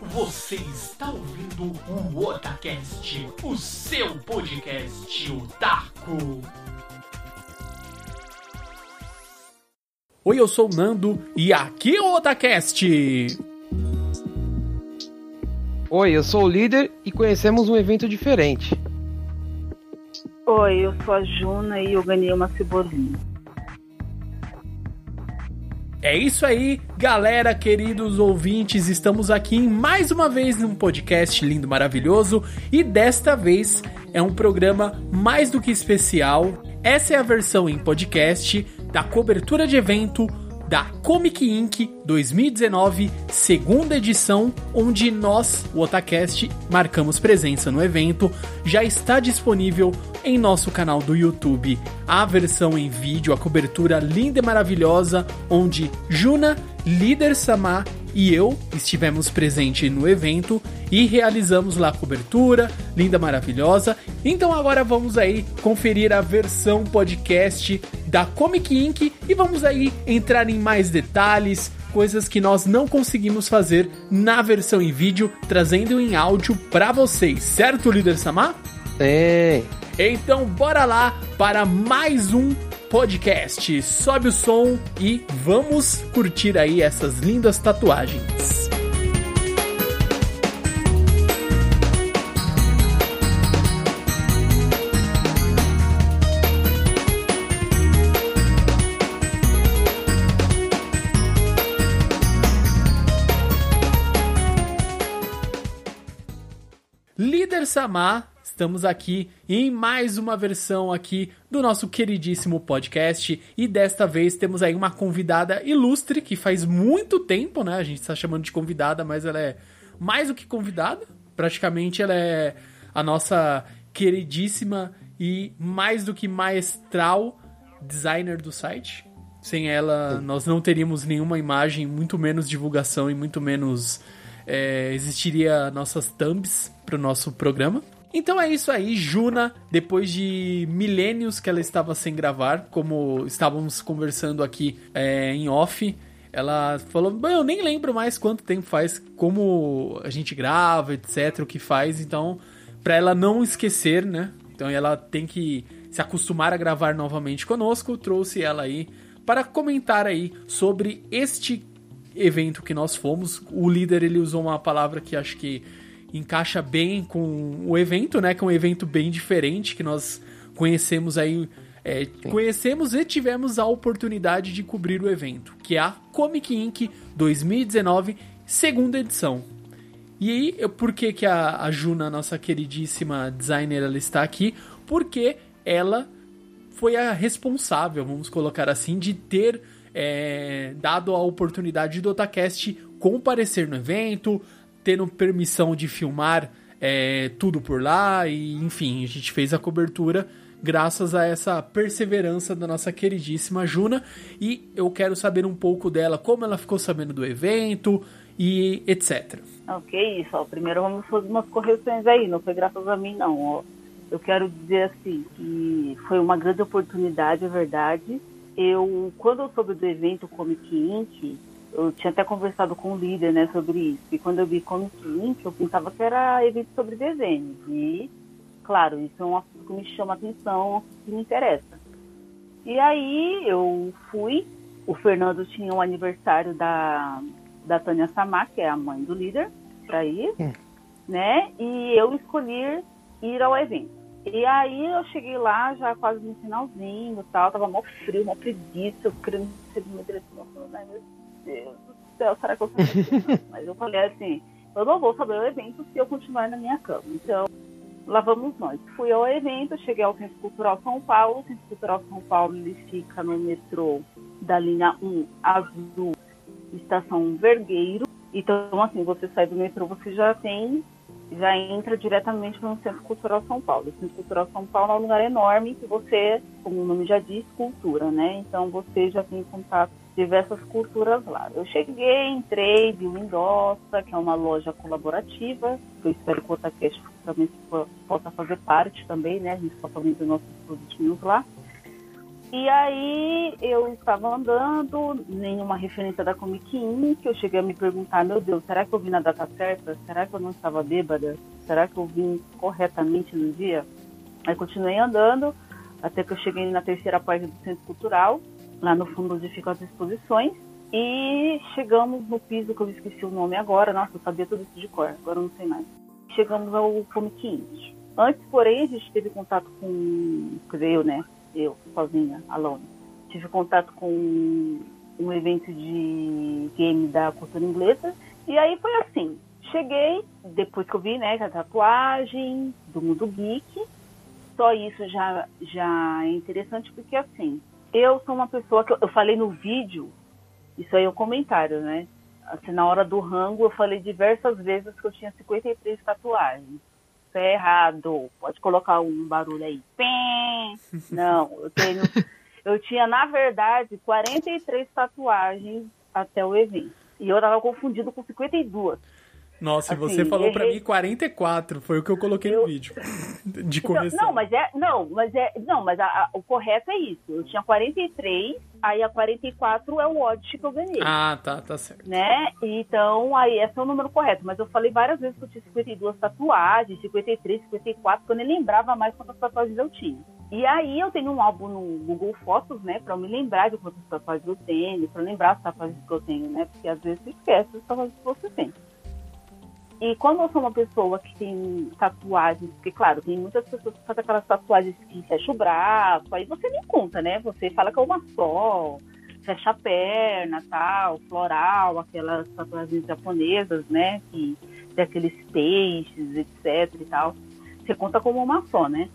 Você está ouvindo o Otacast, o seu podcast otaku. Oi, eu sou o Nando e aqui é o Otacast. Oi, eu sou o líder e conhecemos um evento diferente. Oi, eu sou a Juna e eu ganhei uma cebolinha. É isso aí, galera, queridos ouvintes, estamos aqui em mais uma vez num podcast lindo, maravilhoso e desta vez é um programa mais do que especial. Essa é a versão em podcast da cobertura de evento da Comic Inc 2019, segunda edição, onde nós, o Otacast, marcamos presença no evento. Já está disponível em nosso canal do YouTube a versão em vídeo, a cobertura linda e maravilhosa, onde Juna, Líder Sama e eu estivemos presentes no evento e realizamos lá a cobertura, linda, maravilhosa. Então agora vamos aí conferir a versão podcast da Comic Inc e vamos aí entrar em mais detalhes, coisas que nós não conseguimos fazer na versão em vídeo, trazendo em áudio para vocês, certo, líder Samar? É. Então bora lá para mais um podcast. Sobe o som e vamos curtir aí essas lindas tatuagens. Líder Samar Estamos aqui em mais uma versão aqui do nosso queridíssimo podcast e desta vez temos aí uma convidada ilustre que faz muito tempo, né? A gente está chamando de convidada, mas ela é mais do que convidada. Praticamente ela é a nossa queridíssima e mais do que maestral designer do site. Sem ela, nós não teríamos nenhuma imagem, muito menos divulgação e muito menos é, existiria nossas thumbs para o nosso programa. Então é isso aí, Juna, depois de milênios que ela estava sem gravar, como estávamos conversando aqui é, em off, ela falou: eu nem lembro mais quanto tempo faz, como a gente grava, etc, o que faz, então, para ela não esquecer, né? Então ela tem que se acostumar a gravar novamente conosco, trouxe ela aí para comentar aí sobre este evento que nós fomos. O líder ele usou uma palavra que acho que encaixa bem com o evento, né? Que é um evento bem diferente que nós conhecemos aí. É, conhecemos e tivemos a oportunidade de cobrir o evento, que é a Comic Inc. 2019, segunda edição. E aí, por que, que a, a Juna, nossa queridíssima designer, ela está aqui? Porque ela foi a responsável, vamos colocar assim, de ter é, dado a oportunidade do Otacast comparecer no evento, tendo permissão de filmar é, tudo por lá e enfim, a gente fez a cobertura graças a essa perseverança da nossa queridíssima Juna e eu quero saber um pouco dela, como ela ficou sabendo do evento e etc. Ok, isso. Primeiro vamos fazer umas correções aí, não foi graças a mim não. Ó. Eu quero dizer assim que foi uma grande oportunidade, é verdade. Eu, quando eu soube do evento Comic Inc., eu tinha até conversado com o líder, né, sobre isso. E quando eu vi Comic Link, eu pensava que era evento sobre desenho. E, claro, isso é um assunto que me chama atenção, que me interessa. E aí eu fui. O Fernando tinha o um aniversário da, da Tânia Samar, que é a mãe do líder, para ir, hum. né? E eu escolhi ir ao evento. E aí eu cheguei lá já quase no finalzinho tal, tava mó frio, mó preguiça, eu querendo receber uma direção, falando, ai meu Deus do céu, será que eu faço Mas eu falei assim, eu não vou saber o evento se eu continuar na minha cama. Então, lá vamos nós. Fui ao evento, cheguei ao Centro Cultural São Paulo. O Centro Cultural São Paulo ele fica no metrô da linha 1 azul, estação Vergueiro. Então, assim, você sai do metrô, você já tem, já entra diretamente no Centro Cultural São Paulo. O Centro Cultural São Paulo é um lugar enorme que você, como o nome já diz, cultura, né? Então, você já tem contato diversas culturas lá. Eu cheguei, entrei, vi o Endossa, que é uma loja colaborativa, eu espero que o Otacast também possa fazer parte também, né? A gente está falando dos nossos produtinhos lá. E aí eu estava andando, nenhuma referência da Comic Inc. Eu cheguei a me perguntar, meu Deus, será que eu vim na data certa? Será que eu não estava bêbada? Será que eu vim corretamente no dia? Aí continuei andando, até que eu cheguei na terceira parte do Centro Cultural, lá no fundo onde ficam as exposições. E chegamos no piso, que eu esqueci o nome agora, nossa, eu sabia tudo isso de cor, agora eu não sei mais. Chegamos ao Comic Inc. Antes, porém, a gente teve contato com, quer dizer, eu, né, eu, sozinha, alone, tive contato com um evento de game da cultura inglesa, e aí foi assim, cheguei, depois que eu vi, né, a tatuagem do mundo geek, só isso já, já é interessante, porque assim, eu sou uma pessoa que eu, eu falei no vídeo, isso aí é um comentário, né? Assim, na hora do rango, eu falei diversas vezes que eu tinha 53 tatuagens. Isso é errado. Pode colocar um barulho aí. Pém! Não, eu tenho. Eu tinha, na verdade, 43 tatuagens até o evento. E eu tava confundido com 52. Nossa, assim, você falou para mim 44, foi o que eu coloquei eu... no vídeo. De então, correção. Não, mas é, não, mas é, não, mas a, a, o correto é isso. Eu tinha 43, aí a 44 é o odd que eu ganhei. Ah, tá, tá certo. Né? Então, aí esse é o número correto, mas eu falei várias vezes que eu tinha 52 tatuagens, 53, 54, porque eu nem lembrava mais quantas tatuagens eu tinha. E aí eu tenho um álbum no Google Fotos, né, para eu me lembrar de quantas tatuagens eu tenho, para lembrar as tatuagens que eu tenho, né, porque às vezes você esquece as tatuagens que você tem. E quando eu sou uma pessoa que tem tatuagens, porque claro, tem muitas pessoas que fazem aquelas tatuagens que fecha o braço, aí você nem conta, né? Você fala que é uma só, fecha a perna, tal, floral, aquelas tatuagens japonesas, né? Que tem aqueles peixes, etc e tal. Você conta como uma só, né?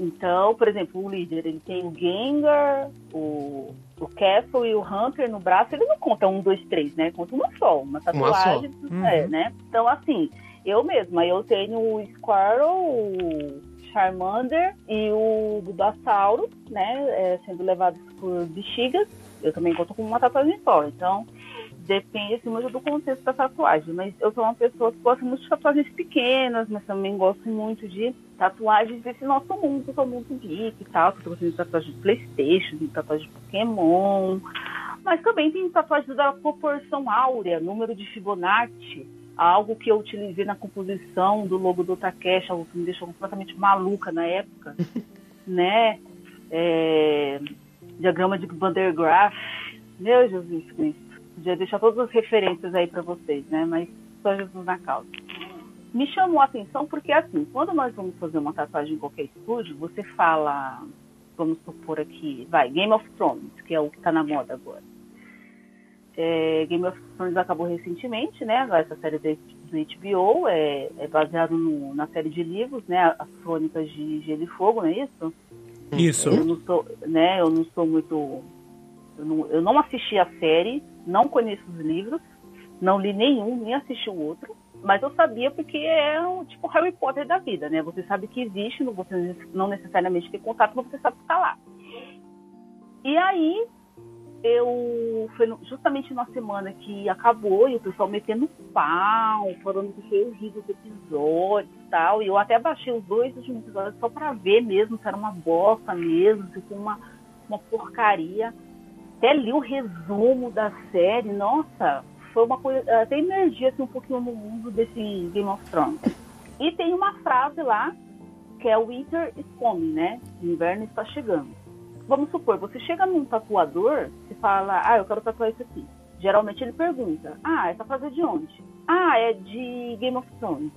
Então, por exemplo, o líder, ele tem o Gengar, o, o Castle e o Hunter no braço, ele não conta um, dois, três, né? Conta uma só, uma tatuagem, uma uhum. é, né? Então, assim, eu mesma, eu tenho o Squirrel, o Charmander e o Bulbasauro, né? É, sendo levados por bexigas. Eu também conto com uma tatuagem só. Então, depende assim, muito do contexto da tatuagem. Mas eu sou uma pessoa que gosta muito de tatuagens pequenas, mas também gosto muito de tatuagens desse nosso mundo, que é o mundo geek e tal. Eu tô gostando de tatuagem de Playstation, de tatuagem de Pokémon. Mas também tem tatuagens da proporção áurea, número de Fibonacci, algo que eu utilizei na composição do logo do Takeshi, algo que me deixou completamente maluca na época, né? É, diagrama de Van der Graaf, meu Jesus Cristo Podia deixar todas as referências aí para vocês, né? Mas só Jesus na causa. Me chamou a atenção porque, assim, quando nós vamos fazer uma tatuagem em qualquer estúdio, você fala, vamos supor aqui, vai, Game of Thrones, que é o que está na moda agora. É, Game of Thrones acabou recentemente, né? Essa série do HBO é, é baseado no, na série de livros, né? As Crônicas de Gelo e Fogo, não é isso? Isso. Eu não sou, né? Eu não sou muito. Eu não, eu não assisti a série, não conheço os livros, não li nenhum, nem assisti o outro, mas eu sabia porque é um tipo Harry Potter da vida, né? Você sabe que existe, você não necessariamente tem contato, mas você sabe que está lá. E aí, eu foi justamente na semana que acabou e o pessoal metendo pau, falando que foi horrível os episódios e tal. E eu até baixei os dois últimos episódios só pra ver mesmo se era uma bosta mesmo, se foi uma, uma porcaria até li o resumo da série, nossa, foi uma coisa, até energia assim, um pouquinho no mundo desse Game of Thrones. E tem uma frase lá, que é Winter is coming, né? Inverno está chegando. Vamos supor, você chega num tatuador e fala, ah, eu quero tatuar isso aqui. Geralmente ele pergunta, ah, essa frase é de onde? Ah, é de Game of Thrones.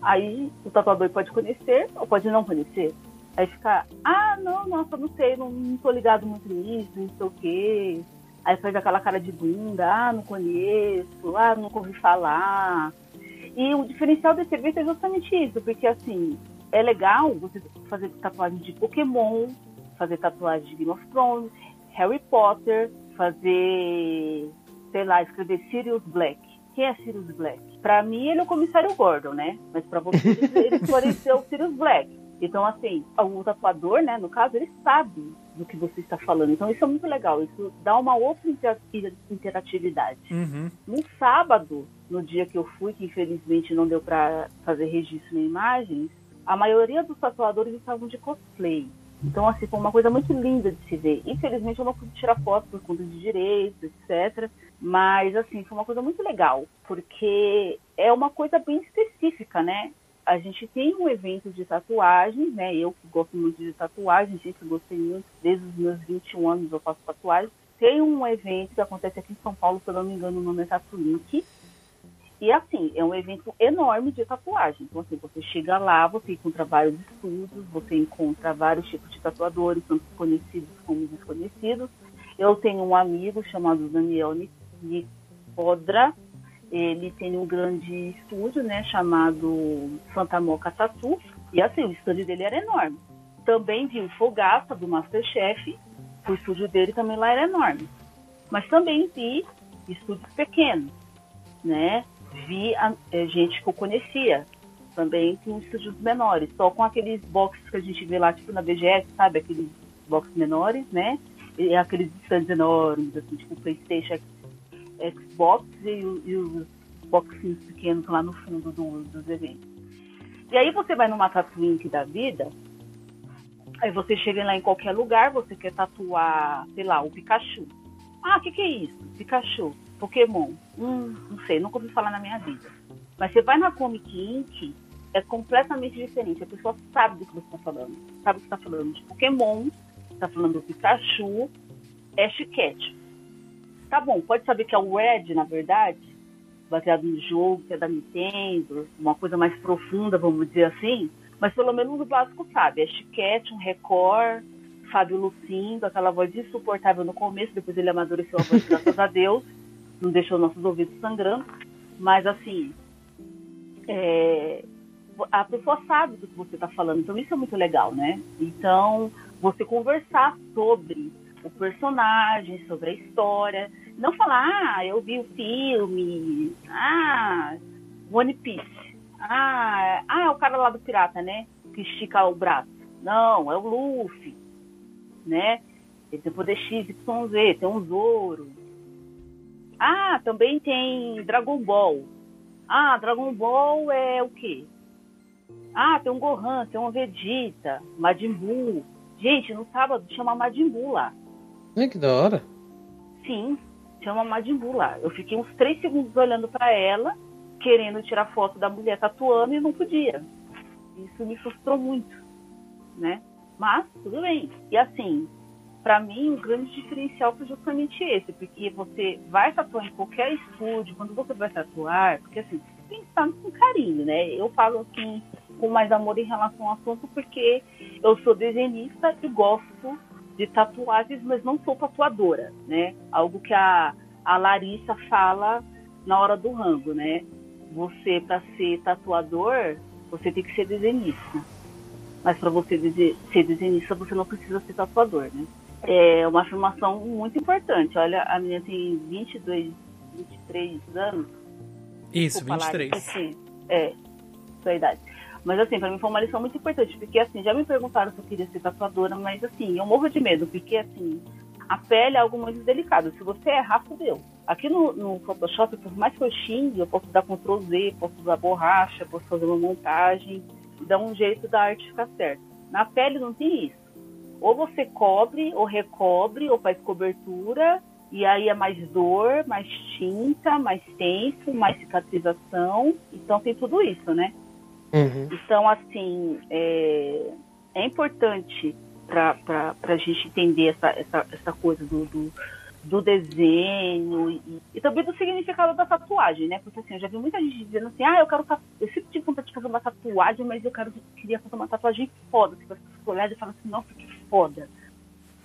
Aí o tatuador pode conhecer ou pode não conhecer. Aí fica, ah, não, nossa, não sei, não, não tô ligado muito nisso, não sei o quê. Aí faz aquela cara de bunda, ah, não conheço, ah, nunca ouvi falar. E o diferencial desse evento é justamente isso, porque assim, é legal você fazer tatuagem de Pokémon, fazer tatuagem de Game of Thrones, Harry Potter, fazer, sei lá, escrever Sirius Black. Quem é Sirius Black? Pra mim, ele é o comissário Gordon, né? Mas pra você, ele esclareceu o Sirius Black. Então, assim, o tatuador, né, no caso, ele sabe do que você está falando. Então, isso é muito legal. Isso dá uma outra interatividade. Uhum. No sábado, no dia que eu fui, que infelizmente não deu para fazer registro nem imagens, a maioria dos tatuadores estavam de cosplay. Então, assim, foi uma coisa muito linda de se ver. Infelizmente, eu não pude tirar foto por conta de direitos, etc. Mas, assim, foi uma coisa muito legal, porque é uma coisa bem específica, né? A gente tem um evento de tatuagem, né? Eu que gosto muito de tatuagem, sempre gostei muito, desde os meus 21 anos eu faço tatuagem. Tem um evento que acontece aqui em São Paulo, se eu não me engano, o nome é Tatuink, e assim, é um evento enorme de tatuagem. Então, assim, você chega lá, você encontra vários estudos, você encontra vários tipos de tatuadores, tanto conhecidos como desconhecidos. Eu tenho um amigo chamado Daniel Nicodra, ele tem um grande estúdio, né, chamado Santa Moca Tatu, e assim, o estúdio dele era enorme. Também vi o Fogaça, do Masterchef, o estúdio dele também lá era enorme. Mas também vi estúdios pequenos, né? vi a, a gente que eu conhecia também com estúdios menores, só com aqueles boxes que a gente vê lá, tipo na BGS, sabe? Aqueles boxes menores, né? E aqueles stands enormes, assim, tipo Playstation, Xbox e, e os boxinhos pequenos lá no fundo do, dos eventos. E aí você vai numa Tatooine da vida, aí você chega lá em qualquer lugar, você quer tatuar, sei lá, o Pikachu. Ah, o que, que é isso? Pikachu. Pokémon. Hum, não sei, nunca ouvi falar na minha vida. Mas você vai na Comic Inc., é completamente diferente. A pessoa sabe do que você está falando. Sabe que está falando de Pokémon, está falando do Pikachu, Ash Ketchum. Tá bom, pode saber que é o Red, na verdade, baseado no jogo, que é da Nintendo, uma coisa mais profunda, vamos dizer assim, mas pelo menos o básico sabe. Ash Ketchum, Record, Fábio Lucindo, aquela voz insuportável no começo, depois ele amadureceu a voz, graças a Deus não deixou nossos ouvidos sangrando, mas assim, é, a pessoa sabe do que você está falando, então isso é muito legal, né? Então, você conversar sobre o personagem, sobre a história, não falar, ah, eu vi o filme, ah, One Piece, ah, ah, é o cara lá do pirata, né? Que estica o braço. Não, é o Luffy, né? Ele tem poder X, Y, Z, tem um Zoro, ah, também tem Dragon Ball. Ah, Dragon Ball é o quê? Ah, tem um Gohan, tem um Vegeta, Majin Buu. Gente, no sábado chama Majin Buu lá. É que da hora. Sim, chama Majin Buu lá. Eu fiquei uns três segundos olhando para ela, querendo tirar foto da mulher tatuando e não podia. Isso me frustrou muito, né? Mas tudo bem. E assim, para mim, o grande diferencial foi justamente esse, porque você vai tatuar em qualquer estúdio, quando você vai tatuar, porque assim, tem que estar com carinho, né? Eu falo assim, com mais amor em relação ao assunto, porque eu sou desenhista e gosto de tatuagens, mas não sou tatuadora, né? Algo que a, a Larissa fala na hora do rango, né? Você, para ser tatuador, você tem que ser desenhista. Mas para você ser desenhista, você não precisa ser tatuador, né? é uma afirmação muito importante. Olha, a menina tem 22, 23 anos. Isso, 23. Assim, é, sua idade. Mas assim, pra mim foi uma lição muito importante, porque assim, já me perguntaram se eu queria ser tatuadora, mas assim, eu morro de medo, porque assim, a pele é algo muito delicado. Se você errar, fodeu. Aqui no, no Photoshop, por mais que eu xingue, eu posso dar Ctrl Z, posso usar borracha, posso fazer uma montagem, dar um jeito da arte ficar certa. Na pele não tem isso ou você cobre, ou recobre, ou faz cobertura, e aí é mais dor, mais tinta, mais tempo, mais cicatrização. Então tem tudo isso, né? Uhum. Então, assim, é, é importante para a gente entender essa, essa, essa coisa do, do, do desenho e, e, também do significado da tatuagem, né? Porque assim, eu já vi muita gente dizendo assim, ah, eu quero eu sempre tive vontade de fazer uma tatuagem, mas eu quero queria fazer uma tatuagem foda. Se você olhar e falar assim, nossa, que foda.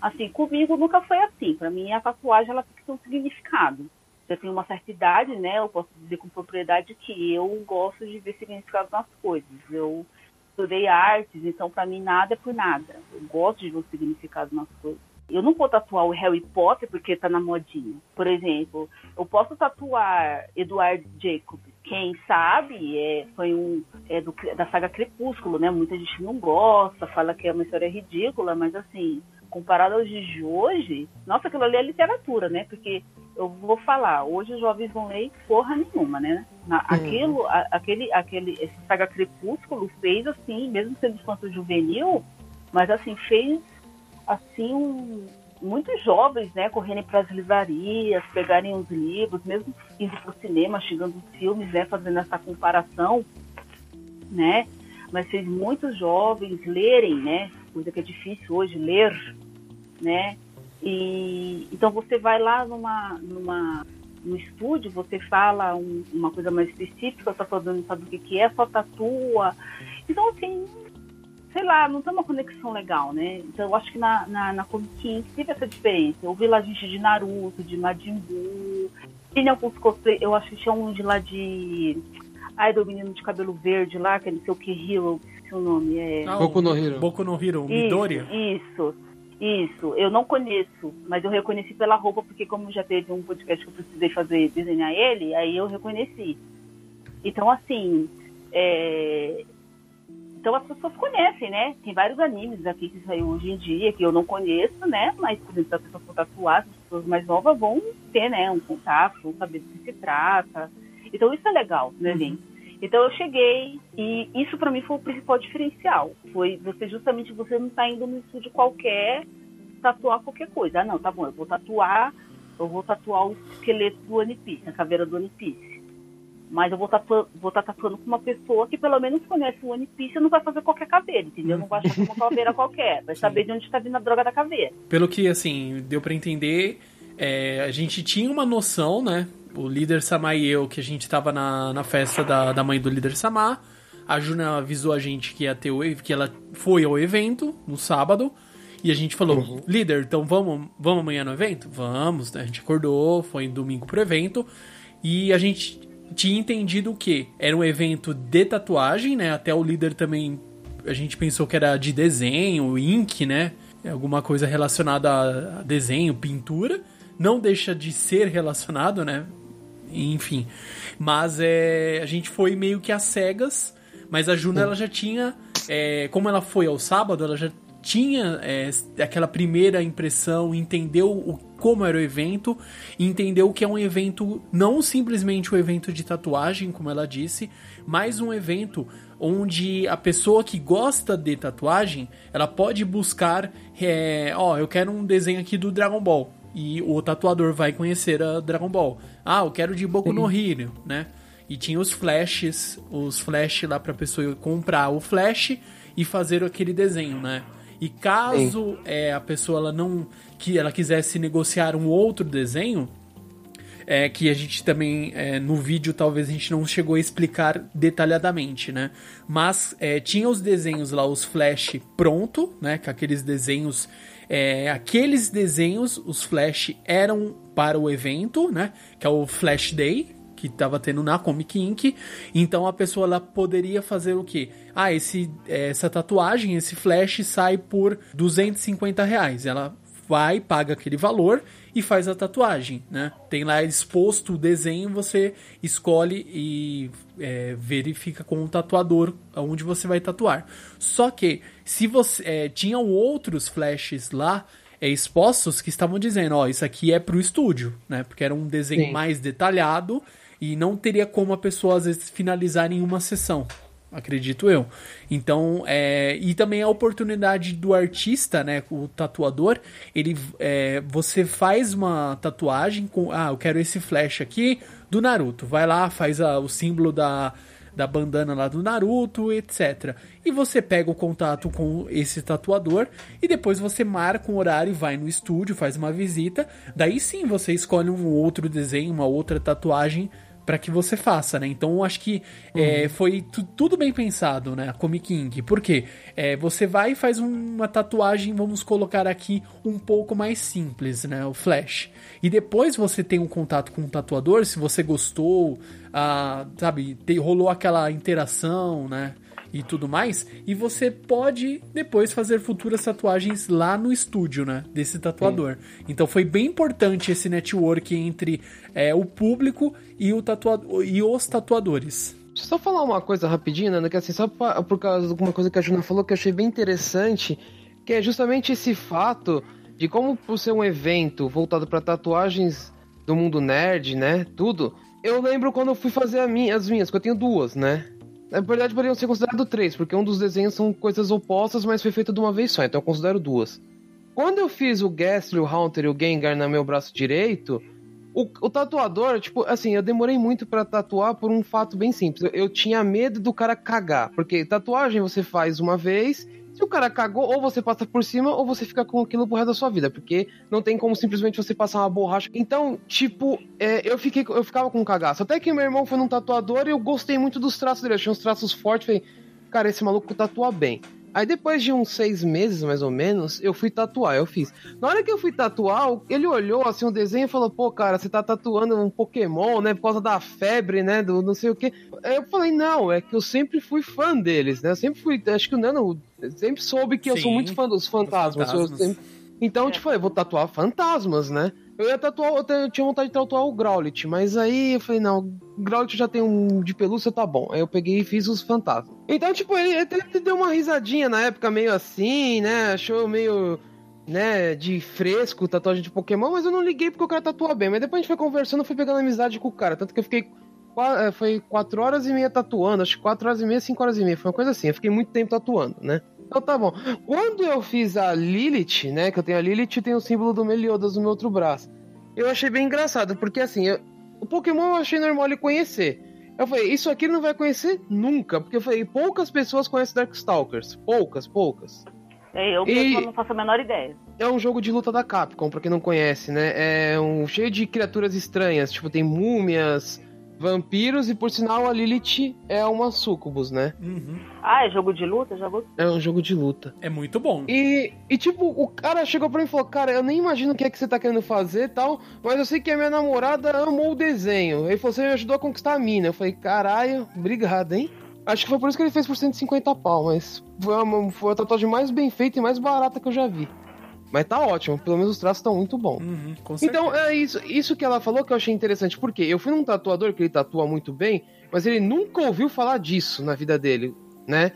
Assim, comigo nunca foi assim. Para mim, a tatuagem ela tem que ter um significado. Eu tenho uma certa idade, né? Eu posso dizer com propriedade que eu gosto de ver significado nas coisas. Eu estudei artes, então para mim nada é por nada. Eu gosto de ver o significado nas coisas. Eu não vou tatuar o Harry Potter porque tá na modinha. Por exemplo, eu posso tatuar Edward Jacob. Quem sabe é, foi um é do, da saga Crepúsculo, né? Muita gente não gosta, fala que é uma história ridícula, mas assim, comparado aos de hoje, nossa, aquilo ali é literatura, né? Porque eu vou falar, hoje os jovens não leem porra nenhuma, né? Na, uhum. aquilo, a, aquele, aquele, esse saga Crepúsculo fez assim, mesmo sendo infanto juvenil, Mas assim, fez assim um, muitos jovens, né, correrem para as livrarias, pegarem os livros, mesmo indo para o cinema, chegando os filmes, né, fazendo essa comparação, né, mas fez muitos jovens lerem, né, coisa que é difícil hoje ler, né, e então você vai lá numa, numa no estúdio, você fala um, uma coisa mais específica, está falando, não sabe o que, que é, só tatua. Então, assim, sei lá, não tem uma conexão legal, né? Então eu acho que na, na, na Comic King teve essa diferença. Eu vi lá gente de Naruto, de Majin Buu, tinha alguns cosplay, eu acho que tinha um de lá de. Ai, do menino de cabelo verde lá, que é não sei o que, Hero, esqueci o nome. É... Ah, Boku no Hero. Boku no Hero, Midoriya? Isso, isso. Eu não conheço, mas eu reconheci pela roupa, porque como já teve um podcast que eu precisei fazer, desenhar ele, aí eu reconheci. Então, assim, é, então as pessoas conhecem, né? Tem vários animes aqui que saiu hoje em dia que eu não conheço, né? Mas, por exemplo, as pessoas for tatuar, as pessoas mais novas vão ter, né? Um contato, vão saber do que se trata. Então isso é legal, né, uhum. gente? Então eu cheguei e isso para mim foi o principal diferencial. Foi você justamente você não tá indo no estúdio qualquer tatuar qualquer coisa. Ah, não, tá bom, eu vou tatuar, eu vou tatuar o esqueleto do One Piece, a caveira do One Piece mas eu vou estar tá vou tatuando com uma pessoa que pelo menos conhece o One Piece e não vai fazer qualquer caveira, entendeu? Não vai achar é uma caveira qualquer. Vai saber de onde está vindo a droga da caveira. Pelo que, assim, deu para entender, é, a gente tinha uma noção, né? O líder Samar e eu, que a gente tava na, na festa da, da mãe do líder Samar. A Juna avisou a gente que ia ter o que ela foi ao evento no sábado. E a gente falou, uhum. líder, então vamos, vamos amanhã no evento? Vamos, né? A gente acordou, foi domingo pro evento. E a gente tinha entendido que era um evento de tatuagem, né? Até o líder também a gente pensou que era de desenho, ink, né? Alguma coisa relacionada a desenho, pintura. Não deixa de ser relacionado, né? Enfim. Mas é, a gente foi meio que às cegas. Mas a Juna, ela já tinha. É, como ela foi ao sábado, ela já tinha é, aquela primeira impressão, entendeu o, como era o evento, entendeu que é um evento não simplesmente um evento de tatuagem, como ela disse, mas um evento onde a pessoa que gosta de tatuagem, ela pode buscar, é, ó, eu quero um desenho aqui do Dragon Ball e o tatuador vai conhecer a Dragon Ball. Ah, eu quero de Boku Sim. no Hero, né? E tinha os flashes, os flash lá pra pessoa comprar o flash e fazer aquele desenho, né? E caso é, a pessoa ela não que ela quisesse negociar um outro desenho, é, que a gente também é, no vídeo talvez a gente não chegou a explicar detalhadamente, né? Mas é, tinha os desenhos lá, os flash pronto, né? Com aqueles desenhos, é, aqueles desenhos, os flash eram para o evento, né? Que é o Flash Day, que estava tendo na Comic Inc. Então a pessoa ela poderia fazer o que? Ah, esse, essa tatuagem, esse flash sai por 250 reais. Ela vai, paga aquele valor e faz a tatuagem, né? Tem lá exposto o desenho, você escolhe e é, verifica com o tatuador onde você vai tatuar. Só que se você é, tinham outros flashes lá é, expostos que estavam dizendo, ó, isso aqui é pro estúdio, né? Porque era um desenho Sim. mais detalhado e não teria como a pessoa, às vezes, finalizar em uma sessão. Acredito eu. Então, é, e também a oportunidade do artista, né, o tatuador, ele, é, você faz uma tatuagem com, ah, eu quero esse flash aqui do Naruto. Vai lá, faz a, o símbolo da, da bandana lá do Naruto, etc. E você pega o contato com esse tatuador e depois você marca um horário, vai no estúdio, faz uma visita. Daí sim você escolhe um outro desenho, uma outra tatuagem para que você faça, né? Então eu acho que uhum. é, foi tudo bem pensado, né? A Comic King. Por quê? É, você vai e faz uma tatuagem, vamos colocar aqui, um pouco mais simples, né? O Flash. E depois você tem um contato com o tatuador, se você gostou, ah, sabe, te, rolou aquela interação, né? E tudo mais. E você pode depois fazer futuras tatuagens lá no estúdio, né? Desse tatuador. Sim. Então foi bem importante esse network entre é, o público e, o tatuador, e os tatuadores. Deixa eu só falar uma coisa rapidinho, né? Que assim, só por causa de alguma coisa que a Juna falou que eu achei bem interessante, que é justamente esse fato de como por ser um evento voltado para tatuagens do mundo nerd, né? Tudo. Eu lembro quando eu fui fazer minha, as minhas, que eu tenho duas, né? Na verdade, poderiam ser considerados três, porque um dos desenhos são coisas opostas, mas foi feito de uma vez só, então eu considero duas. Quando eu fiz o Gastly, o Haunter e o Gengar no meu braço direito, o, o tatuador, tipo, assim, eu demorei muito para tatuar por um fato bem simples. Eu, eu tinha medo do cara cagar, porque tatuagem você faz uma vez se o cara cagou, ou você passa por cima, ou você fica com aquilo pro resto da sua vida, porque não tem como simplesmente você passar uma borracha. Então, tipo, é, eu fiquei, eu ficava com um cagaço. Até que meu irmão foi num tatuador e eu gostei muito dos traços dele. Achei uns traços fortes, falei, cara, esse maluco tatua bem. Aí depois de uns seis meses, mais ou menos, eu fui tatuar, eu fiz. Na hora que eu fui tatuar, ele olhou assim o desenho e falou, pô, cara, você tá tatuando um Pokémon, né? Por causa da febre, né? Do não sei o quê. Aí eu falei, não, é que eu sempre fui fã deles, né? Eu sempre fui. Acho que o Nano sempre soube que Sim, eu sou muito fã dos fantasmas. fantasmas. Sempre... Então, é. tipo, eu vou tatuar fantasmas, né? Eu ia tatuar, eu tinha vontade de tatuar o Growlit, mas aí eu falei, não, Growlit já tem um de pelúcia, tá bom. Aí eu peguei e fiz os fantasmas. Então, tipo, ele até deu uma risadinha na época, meio assim, né? Achou meio, né, de fresco tatuagem de Pokémon, mas eu não liguei porque o cara tatua bem. Mas depois a gente foi conversando, fui pegando amizade com o cara. Tanto que eu fiquei. É, foi 4 horas e meia tatuando, acho que 4 horas e meia, 5 horas e meia. Foi uma coisa assim, eu fiquei muito tempo tatuando, né? Então tá bom. Quando eu fiz a Lilith, né? Que eu tenho a Lilith e tem o símbolo do Meliodas no meu outro braço. Eu achei bem engraçado, porque assim, eu, o Pokémon eu achei normal ele conhecer. Eu falei, isso aqui ele não vai conhecer nunca, porque eu falei, poucas pessoas conhecem Darkstalkers. Poucas, poucas. É, eu mesmo não faço a menor ideia. É um jogo de luta da Capcom, pra quem não conhece, né? É um cheio de criaturas estranhas, tipo, tem múmias, vampiros e por sinal a Lilith é uma sucubus, né? Uhum. Ah, é jogo de luta? Jogo... É um jogo de luta. É muito bom. E, e tipo, o cara chegou pra mim e falou: Cara, eu nem imagino o que é que você tá querendo fazer tal, mas eu sei que a minha namorada amou o desenho. Ele falou: Você me ajudou a conquistar a mina. Eu falei: Caralho, obrigado, hein? Acho que foi por isso que ele fez por 150 pau, mas foi a, foi a tatuagem mais bem feita e mais barata que eu já vi. Mas tá ótimo, pelo menos os traços estão muito bons. Uhum, então, é isso, isso que ela falou que eu achei interessante, porque eu fui num tatuador que ele tatua muito bem, mas ele nunca ouviu falar disso na vida dele, né?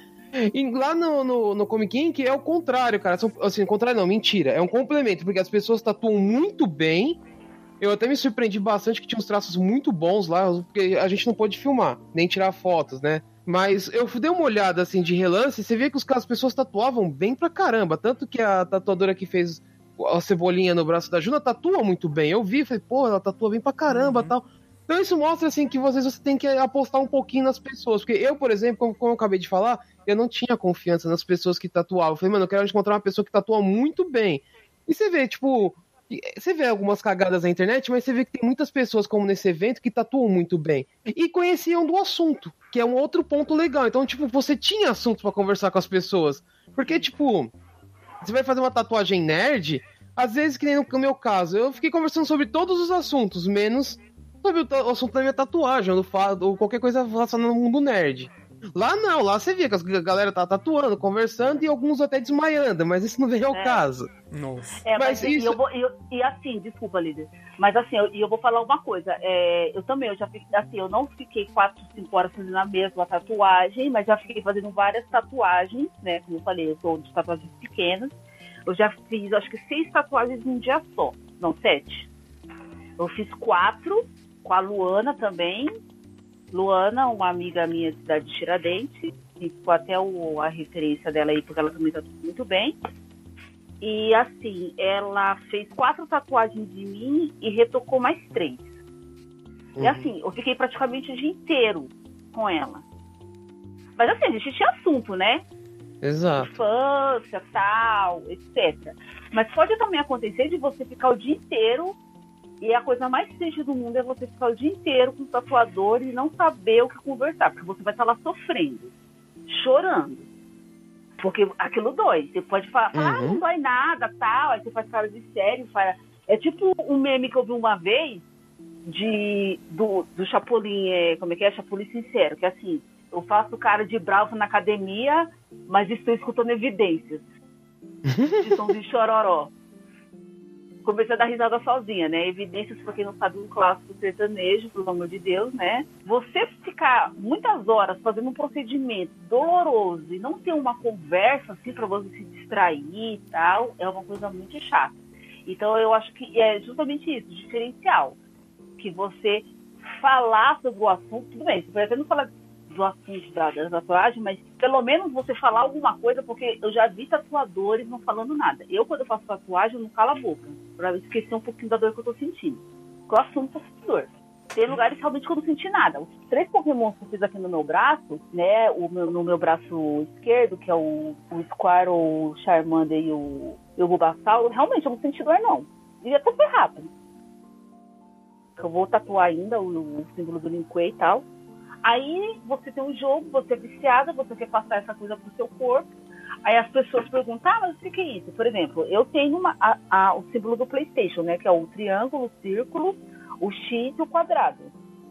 E lá no, no, no Comic Ink é o contrário, cara. Assim, o contrário não, mentira. É um complemento, porque as pessoas tatuam muito bem. Eu até me surpreendi bastante que tinha uns traços muito bons lá, porque a gente não pôde filmar, nem tirar fotos, né? Mas eu dei uma olhada assim de relance e você vê que os, as pessoas tatuavam bem pra caramba. Tanto que a tatuadora que fez a cebolinha no braço da Juna tatua muito bem. Eu vi, falei, pô, ela tatua bem pra caramba uhum. tal. Então isso mostra assim que vocês você tem que apostar um pouquinho nas pessoas. Porque eu, por exemplo, como, como eu acabei de falar, eu não tinha confiança nas pessoas que tatuavam. Eu falei, mano, eu quero encontrar uma pessoa que tatua muito bem. E você vê, tipo, você vê algumas cagadas na internet, mas você vê que tem muitas pessoas, como nesse evento, que tatuam muito bem. E conheciam do assunto, que é um outro ponto legal. Então, tipo, você tinha assunto para conversar com as pessoas. Porque, tipo, você vai fazer uma tatuagem nerd, às vezes, que nem no meu caso, eu fiquei conversando sobre todos os assuntos, menos sobre o assunto da minha tatuagem, ou, ou qualquer coisa relacionada no mundo nerd. Lá não, lá você via que a galera tá tatuando, conversando e alguns até desmaiando, mas isso não veio ao é. caso. Nossa. É, mas, mas isso... eu eu, e assim, desculpa, líder. Mas assim, eu, eu vou falar uma coisa. É, eu também, eu já fiquei, assim, eu não fiquei 4, 5 horas fazendo a mesma tatuagem, mas já fiquei fazendo várias tatuagens, né? Como eu falei, eu sou de tatuagens pequenas. Eu já fiz, acho que seis tatuagens num dia só. Não, sete. Eu fiz quatro com a Luana também, Luana, uma amiga minha de cidade de Tiradentes, que ficou até o, a referência dela aí, porque ela também tá muito bem. E assim, ela fez quatro tatuagens de mim e retocou mais três. Uhum. E assim, eu fiquei praticamente o dia inteiro com ela. Mas assim, a gente tinha assunto, né? Exato. Infância, tal, etc. Mas pode também acontecer de você ficar o dia inteiro e a coisa mais triste do mundo é você ficar o dia inteiro com o tatuador e não saber o que conversar, porque você vai estar lá sofrendo, chorando. Porque aquilo dói. Você pode falar, ah, uhum. ah, não dói nada, tal. Aí você faz cara de sério. Faz... É tipo um meme que eu vi uma vez de do, do Chapolin, é, como é que é? Chapolin Sincero, que é assim, eu faço cara de bravo na academia, mas estou escutando evidências. de som de chororó comecei a dar risada sozinha, né? Evidências, pra quem não sabe, um clássico sertanejo, pelo amor de Deus, né? Você ficar muitas horas fazendo um procedimento doloroso e não ter uma conversa, assim, pra você se distrair e tal, é uma coisa muito chata. Então, eu acho que é justamente isso, diferencial. Que você falar sobre o assunto, tudo bem, você pode até não falar do da, da tatuagem, mas pelo menos você falar alguma coisa, porque eu já vi tatuadores não falando nada. Eu, quando eu faço tatuagem, eu não calo a boca, pra esquecer um pouquinho da dor que eu tô sentindo. Eu assumo que eu dor. Tem lugares realmente que eu não senti nada. Os três Pokémon que eu fiz aqui no meu braço, né, o meu, no meu braço esquerdo, que é o, o Squirtle, o Charmander e o, e o Bulbasaur, realmente eu não senti dor, não. E até foi rápido. Eu vou tatuar ainda o, o símbolo do Linkway e tal. Aí você tem um jogo, você é viciada, você quer passar essa coisa pro seu corpo. Aí as pessoas perguntam, ah, mas o que é isso? Por exemplo, eu tenho uma, a, a, o símbolo do Playstation, né? Que é o triângulo, o círculo, o X e o quadrado.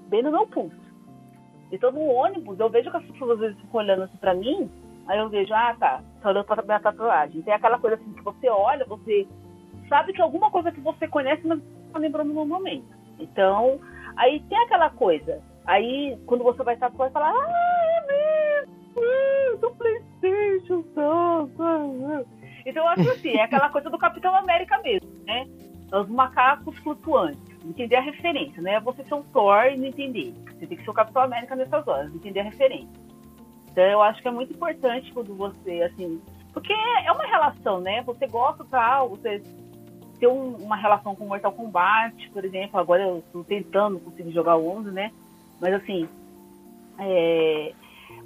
Bem no meu pulso. Então no ônibus, eu vejo que as pessoas às vezes ficam olhando assim pra mim, aí eu vejo, ah, tá, tá olhando pra minha tatuagem. Tem aquela coisa assim que você olha, você sabe que alguma coisa que você conhece, mas não tá lembrando no momento. Então, aí tem aquela coisa. Aí, quando você vai tatuar, você fala, ah, é mesmo, do Playstation, tá, tá. Então, eu acho assim, é aquela coisa do Capitão América mesmo, né? Os macacos flutuantes. Entender a referência, né? Você ser um Thor e não entender. Você tem que ser o Capitão América nessas horas, entender a referência. Então, eu acho que é muito importante quando você, assim... Porque é uma relação, né? Você gosta tal, você ter um, uma relação com Mortal Kombat, por exemplo. Agora eu estou tentando conseguir jogar o 11, né? Mas assim, é,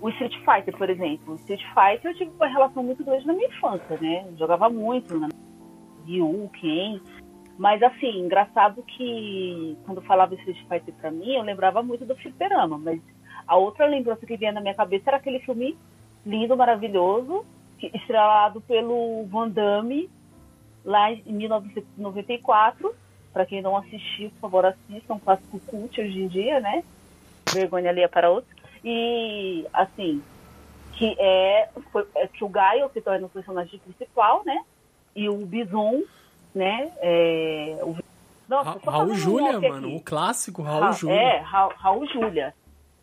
o Street Fighter, por exemplo. O Street Fighter eu tive uma relação muito grande na minha infância, né? Eu jogava muito na Ryu, Ken. Mas assim, engraçado que quando falava Street Fighter pra mim, eu lembrava muito do Fliperama. Mas a outra lembrança que vinha na minha cabeça era aquele filme lindo, maravilhoso, estrelado pelo Van Damme lá em 1994. Para quem não assistiu, por favor, assistam. Um clássico cult hoje em dia, né? Vergonha ali é para outros. E, assim, que é, foi, é que o Gaio se torna o personagem principal, né? E o Bison, né? É, o, nossa, Ra Raul Júlia, um mano. O clássico Raul Ra Júlia. É, Ra Raul Júlia.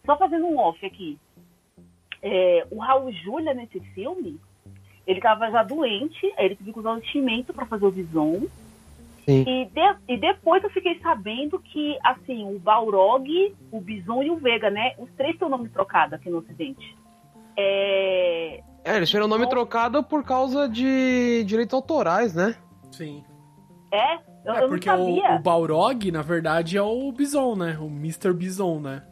Só fazendo um off aqui. É, o Raul Júlia nesse filme, ele estava já doente, aí ele teve que usar um enchimento para fazer o Bison. E, de, e, depois eu fiquei sabendo que, assim, o Balrog, o Bison e o Vega, né? Os três têm o nome trocado aqui no Ocidente. É... é eles tiveram o nome trocado por causa de direitos autorais, né? Sim. É? Eu, é, eu porque não sabia. O, o Balrog, na verdade, é o Bison, né? O Mr. Bison, né?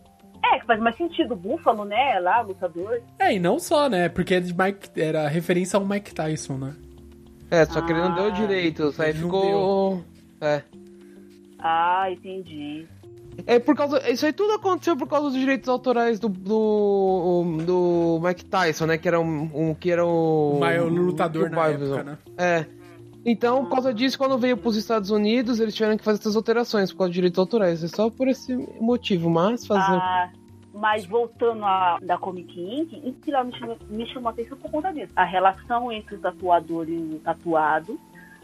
É, que faz mais sentido. O Búfalo, né? Lá, lutador. É, e não só, né? Porque é Mike, era referência ao Mike Tyson, né? É, só que ele não deu ah. direito, aí ficou. É. Ah, entendi. É por causa. Isso aí tudo aconteceu por causa dos direitos autorais do. do, do Mike Tyson, né? Que era um. um que era o. O maior lutador na época, né? É. Então, por causa disso, quando veio para os Estados Unidos, eles tiveram que fazer essas alterações por causa dos direitos autorais. É só por esse motivo, mas fazer. Ah, mas voltando a da Comic Inc., isso lá me chamou, me chamou a atenção por conta disso. A relação entre o tatuador e o tatuado,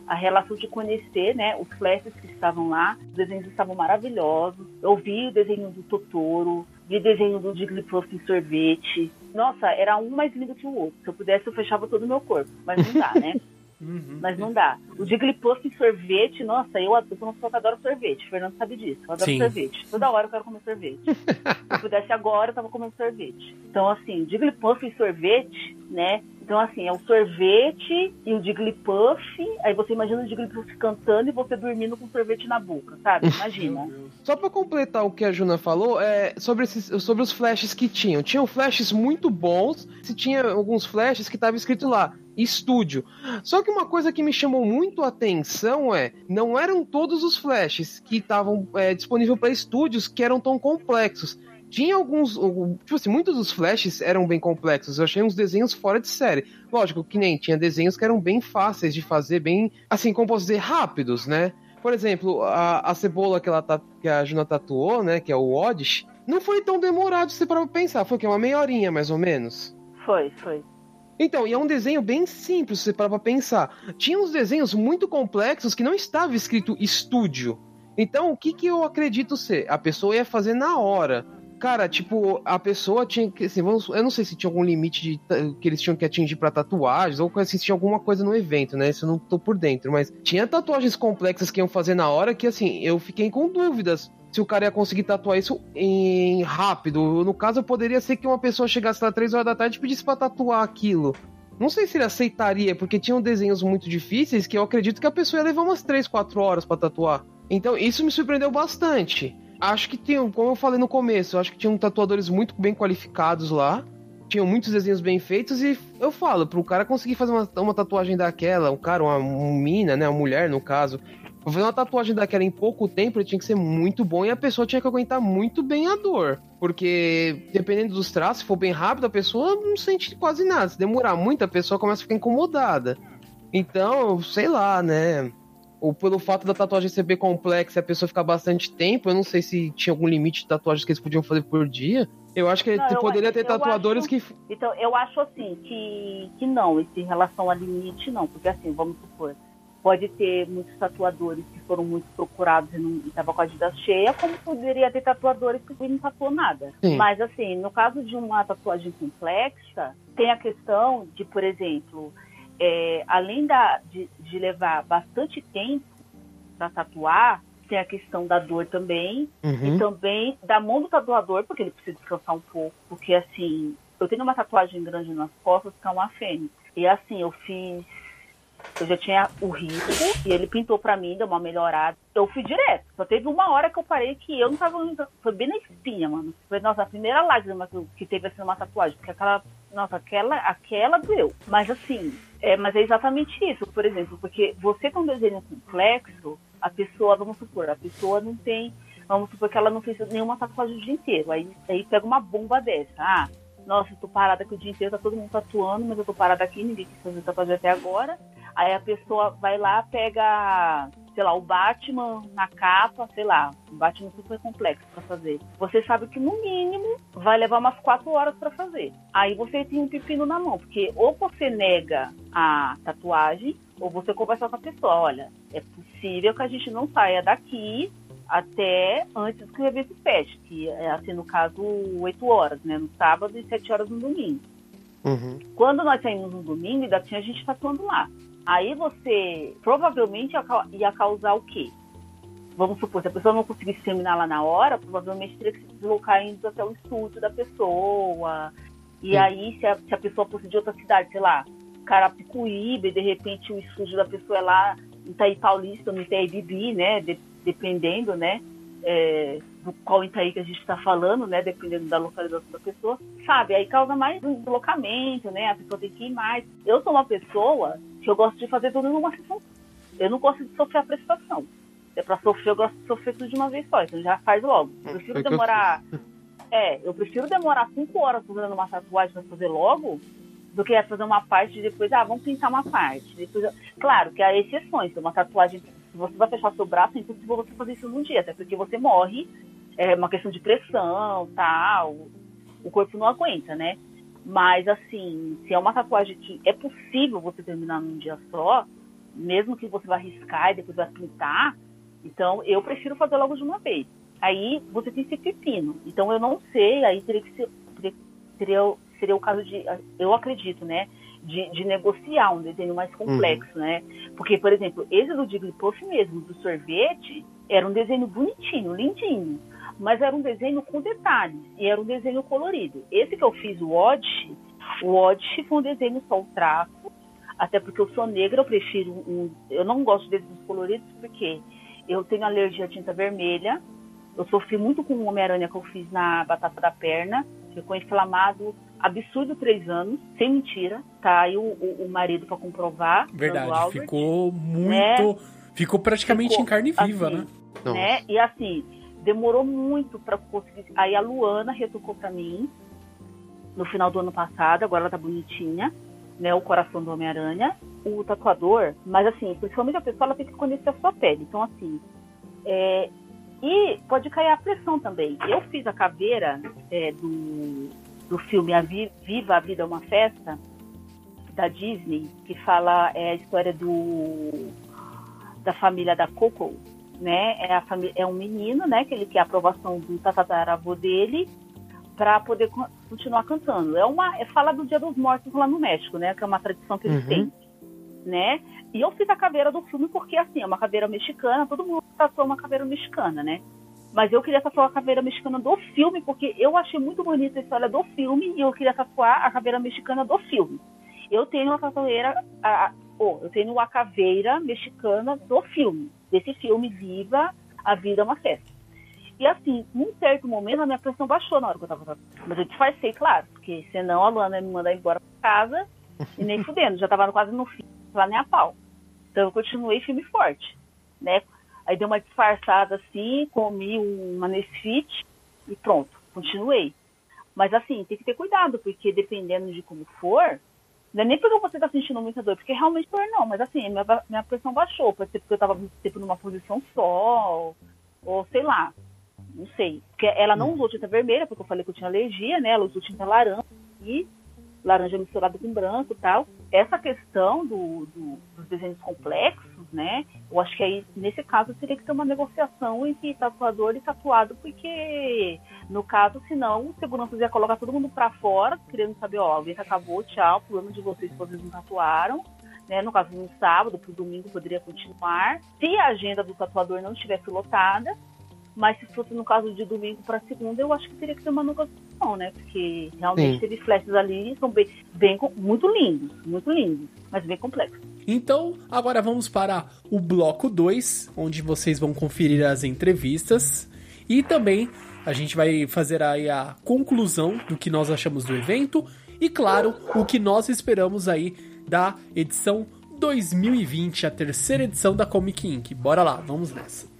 a relação de conhecer, né, os flashes que estavam lá, os desenhos estavam maravilhosos. Eu vi o desenho do Totoro, vi o desenho do Jigglypuff em sorvete. Nossa, era um mais lindo que o outro. Se eu pudesse, eu fechava todo o meu corpo, mas não dá, né? Uhum. Mas não dá. O Jigglypuff em sorvete, nossa, eu, eu sou uma pessoa que adora sorvete. O Fernando sabe disso. Eu adoro Sim. sorvete. Toda hora eu quero comer sorvete. Se eu pudesse agora, eu tava comendo sorvete. Então, assim, Jigglypuff em sorvete, né? Então, assim, é o sorvete e o Jigglypuff. Aí você imagina o Jigglypuff cantando e você dormindo com sorvete na boca, sabe? Imagina. Só pra completar o que a Juna falou, é sobre, esses, sobre os flashes que tinham. Tinham flashes muito bons. Se tinha alguns flashes que tava escrito lá, estúdio. Só que uma coisa que me chamou muito a atenção é, não eram todos os flashes que estavam é, disponíveis para estúdios que eram tão complexos tinha alguns. Tipo assim, muitos dos flashes eram bem complexos. Eu achei uns desenhos fora de série. Lógico que nem tinha desenhos que eram bem fáceis de fazer, bem. Assim, como posso dizer, rápidos, né? Por exemplo, a, a cebola que, ela, que a Juna tatuou, né? Que é o Oddish, não foi tão demorado se para pensar. Foi que uma meia horinha, mais ou menos. Foi, foi. Então, e é um desenho bem simples, se você parar pra pensar. Tinha uns desenhos muito complexos que não estava escrito estúdio. Então, o que, que eu acredito ser? A pessoa ia fazer na hora. Cara, tipo, a pessoa tinha que. Assim, vamos, eu não sei se tinha algum limite de, que eles tinham que atingir para tatuagens, ou se tinha alguma coisa no evento, né? Isso eu não tô por dentro. Mas tinha tatuagens complexas que iam fazer na hora que, assim, eu fiquei com dúvidas. se o cara ia conseguir tatuar isso em rápido. No caso, poderia ser que uma pessoa chegasse lá 3 horas da tarde e pedisse pra tatuar aquilo. Não sei se ele aceitaria, porque tinham desenhos muito difíceis que eu acredito que a pessoa ia levar umas 3, 4 horas para tatuar. Então, isso me surpreendeu bastante. Acho que tinham, como eu falei no começo, acho que tinham tatuadores muito bem qualificados lá. Tinham muitos desenhos bem feitos e eu falo, pro cara conseguir fazer uma, uma tatuagem daquela, um cara, uma, uma mina, né, uma mulher no caso, fazer uma tatuagem daquela em pouco tempo, ele tinha que ser muito bom e a pessoa tinha que aguentar muito bem a dor. Porque, dependendo dos traços, se for bem rápido, a pessoa não sente quase nada. Se demorar muito, a pessoa começa a ficar incomodada. Então, sei lá, né? Ou pelo fato da tatuagem ser bem complexa e a pessoa ficar bastante tempo, eu não sei se tinha algum limite de tatuagens que eles podiam fazer por dia. Eu acho que não, poderia eu, ter tatuadores acho, que. Então, eu acho assim, que, que não, em relação a limite, não. Porque assim, vamos supor pode ter muitos tatuadores que foram muito procurados e estava com a agenda cheia, como poderia ter tatuadores que não tatuou nada. Sim. Mas assim, no caso de uma tatuagem complexa, tem a questão de, por exemplo, é, além da, de, de levar bastante tempo para tatuar, tem a questão da dor também, uhum. e também da mão do tatuador, porque ele precisa descansar um pouco, porque assim, eu tenho uma tatuagem grande nas costas que é uma fênix. E assim, eu fiz eu já tinha o risco e ele pintou para mim, deu uma melhorada. Eu fui direto. Só teve uma hora que eu parei que eu não tava. Foi bem na espinha, mano. Foi nossa a primeira lágrima que teve assim uma tatuagem. Porque aquela. Nossa, aquela, aquela doeu. Mas assim, é, mas é exatamente isso, por exemplo, porque você com desenho complexo, a pessoa, vamos supor, a pessoa não tem. Vamos supor que ela não fez nenhuma tatuagem o dia inteiro. Aí, aí pega uma bomba dessa. Ah, nossa, eu tô parada aqui o dia inteiro, tá todo mundo tatuando, mas eu tô parada aqui, ninguém quis fazer tatuagem até agora. Aí a pessoa vai lá, pega, sei lá, o Batman na capa, sei lá, um Batman super complexo para fazer. Você sabe que no mínimo vai levar umas quatro horas para fazer. Aí você tem um pepino na mão, porque ou você nega a tatuagem, ou você conversa com a pessoa, olha, é possível que a gente não saia daqui até antes que o evento feche, que é assim, no caso, oito horas, né? No sábado e sete horas no domingo. Uhum. Quando nós saímos no domingo, ainda tinha gente tatuando lá. Aí você provavelmente ia causar o quê? Vamos supor, se a pessoa não conseguisse terminar lá na hora, provavelmente teria que se deslocar indo até o estúdio da pessoa. E Sim. aí, se a, se a pessoa fosse de outra cidade, sei lá, Carapicuíba, e de repente o estúdio da pessoa é lá em Itaí Paulista, no Itaí Bibi, né? De, dependendo, né? É, do qual Itaí que a gente está falando, né? Dependendo da localização da pessoa, sabe? Aí causa mais um deslocamento, né? A pessoa tem que ir mais. Eu sou uma pessoa que eu gosto de fazer tudo numa sessão. Eu não gosto de sofrer a prestação. É para sofrer, eu gosto de sofrer tudo de uma vez só. Então já faz logo. Eu prefiro demorar. É, eu prefiro demorar cinco horas fazendo uma tatuagem para fazer logo do que fazer uma parte e depois, ah, vamos pintar uma parte. Depois, claro que há exceções. Uma tatuagem, se você vai fechar seu braço, é impossível você fazer isso num dia, até porque você morre. É uma questão de pressão, tal. O corpo não aguenta, né? Mas, assim, se é uma tatuagem que é possível você terminar num dia só, mesmo que você vá riscar e depois vai pintar, então eu prefiro fazer logo de uma vez. Aí você tem esse pepino. Então eu não sei, aí teria que ser. Teria, seria, seria o caso de. Eu acredito, né? De, de negociar um desenho mais complexo, uhum. né? Porque, por exemplo, esse do Jigglypuff mesmo, do sorvete, era um desenho bonitinho, lindinho mas era um desenho com detalhes e era um desenho colorido. Esse que eu fiz, o Odd, o Odd foi um desenho só o traço, até porque eu sou negra, eu prefiro um, eu não gosto de desenhos coloridos porque eu tenho alergia à tinta vermelha. Eu sofri muito com o Homem-Aranha que eu fiz na batata da perna, ficou inflamado absurdo três anos, sem mentira. Tá aí o, o, o marido para comprovar. Verdade, Albert, ficou muito. Né? Ficou praticamente ficou, em carne viva, assim, né? né? E assim, demorou muito para conseguir. Aí a Luana retocou para mim no final do ano passado, agora ela tá bonitinha, né? O coração do Homem-Aranha. O tatuador, mas assim, principalmente a pessoa ela tem que conhecer a sua pele. Então, assim. É, e pode cair a pressão também. Eu fiz a caveira é, do, do filme a Viva a Vida é uma Festa, da Disney, que fala é, a história do da família da Coco, né? É, a família, é um menino, né? Que ele quer a aprovação do tataravô dele para poder continuar cantando. É uma, é fala do Dia dos Mortos lá no México, né? Que é uma tradição que eles uhum. têm, né? E eu fiz a caveira do filme porque assim é uma caveira mexicana, todo mundo tratou uma caveira mexicana, né? Mas eu queria tatuar a caveira mexicana do filme, porque eu achei muito bonita a história do filme e eu queria tatuar a caveira mexicana do filme. Eu tenho uma tatueira, a, oh, eu tenho a caveira mexicana do filme, desse filme Viva, A Vida é uma Festa. E assim, num certo momento a minha pressão baixou na hora que eu tava. Mas eu disfarcei, claro, porque senão a Luana ia me mandar embora pra casa e nem fudendo, já tava quase no fim, lá nem a pau. Então eu continuei firme e forte, né? Aí dei uma disfarçada assim, comi uma Nesfit e pronto, continuei. Mas assim, tem que ter cuidado, porque dependendo de como for, não é nem porque você está sentindo muita dor, porque realmente dor não, mas assim, minha, minha pressão baixou, pode ser porque eu estava muito tempo numa posição só, ou, sei lá, não sei. Porque ela não usou tinta vermelha, porque eu falei que eu tinha alergia, né? Ela usou tinta laranja e laranja misturado com branco e tal. Essa questão do, do, dos desenhos complexos, né? Eu acho que aí, nesse caso, teria que ter uma negociação entre tatuador e tatuado, porque, no caso, senão, o segurança ia colocar todo mundo para fora, querendo saber, ó, alguém acabou, tchau, problema de vocês, vocês não tatuaram. Né, no caso, no sábado, para o domingo poderia continuar. Se a agenda do tatuador não estivesse lotada, mas se fosse no caso de domingo para segunda, eu acho que teria que ter uma negociação, né? Porque realmente Sim. teve flashes ali, são bem, bem, muito lindos, muito lindos, mas bem complexos. Então, agora vamos para o bloco 2, onde vocês vão conferir as entrevistas e também a gente vai fazer aí a conclusão do que nós achamos do evento e, claro, o que nós esperamos aí da edição 2020, a terceira edição da Comic Inc. Bora lá, vamos nessa.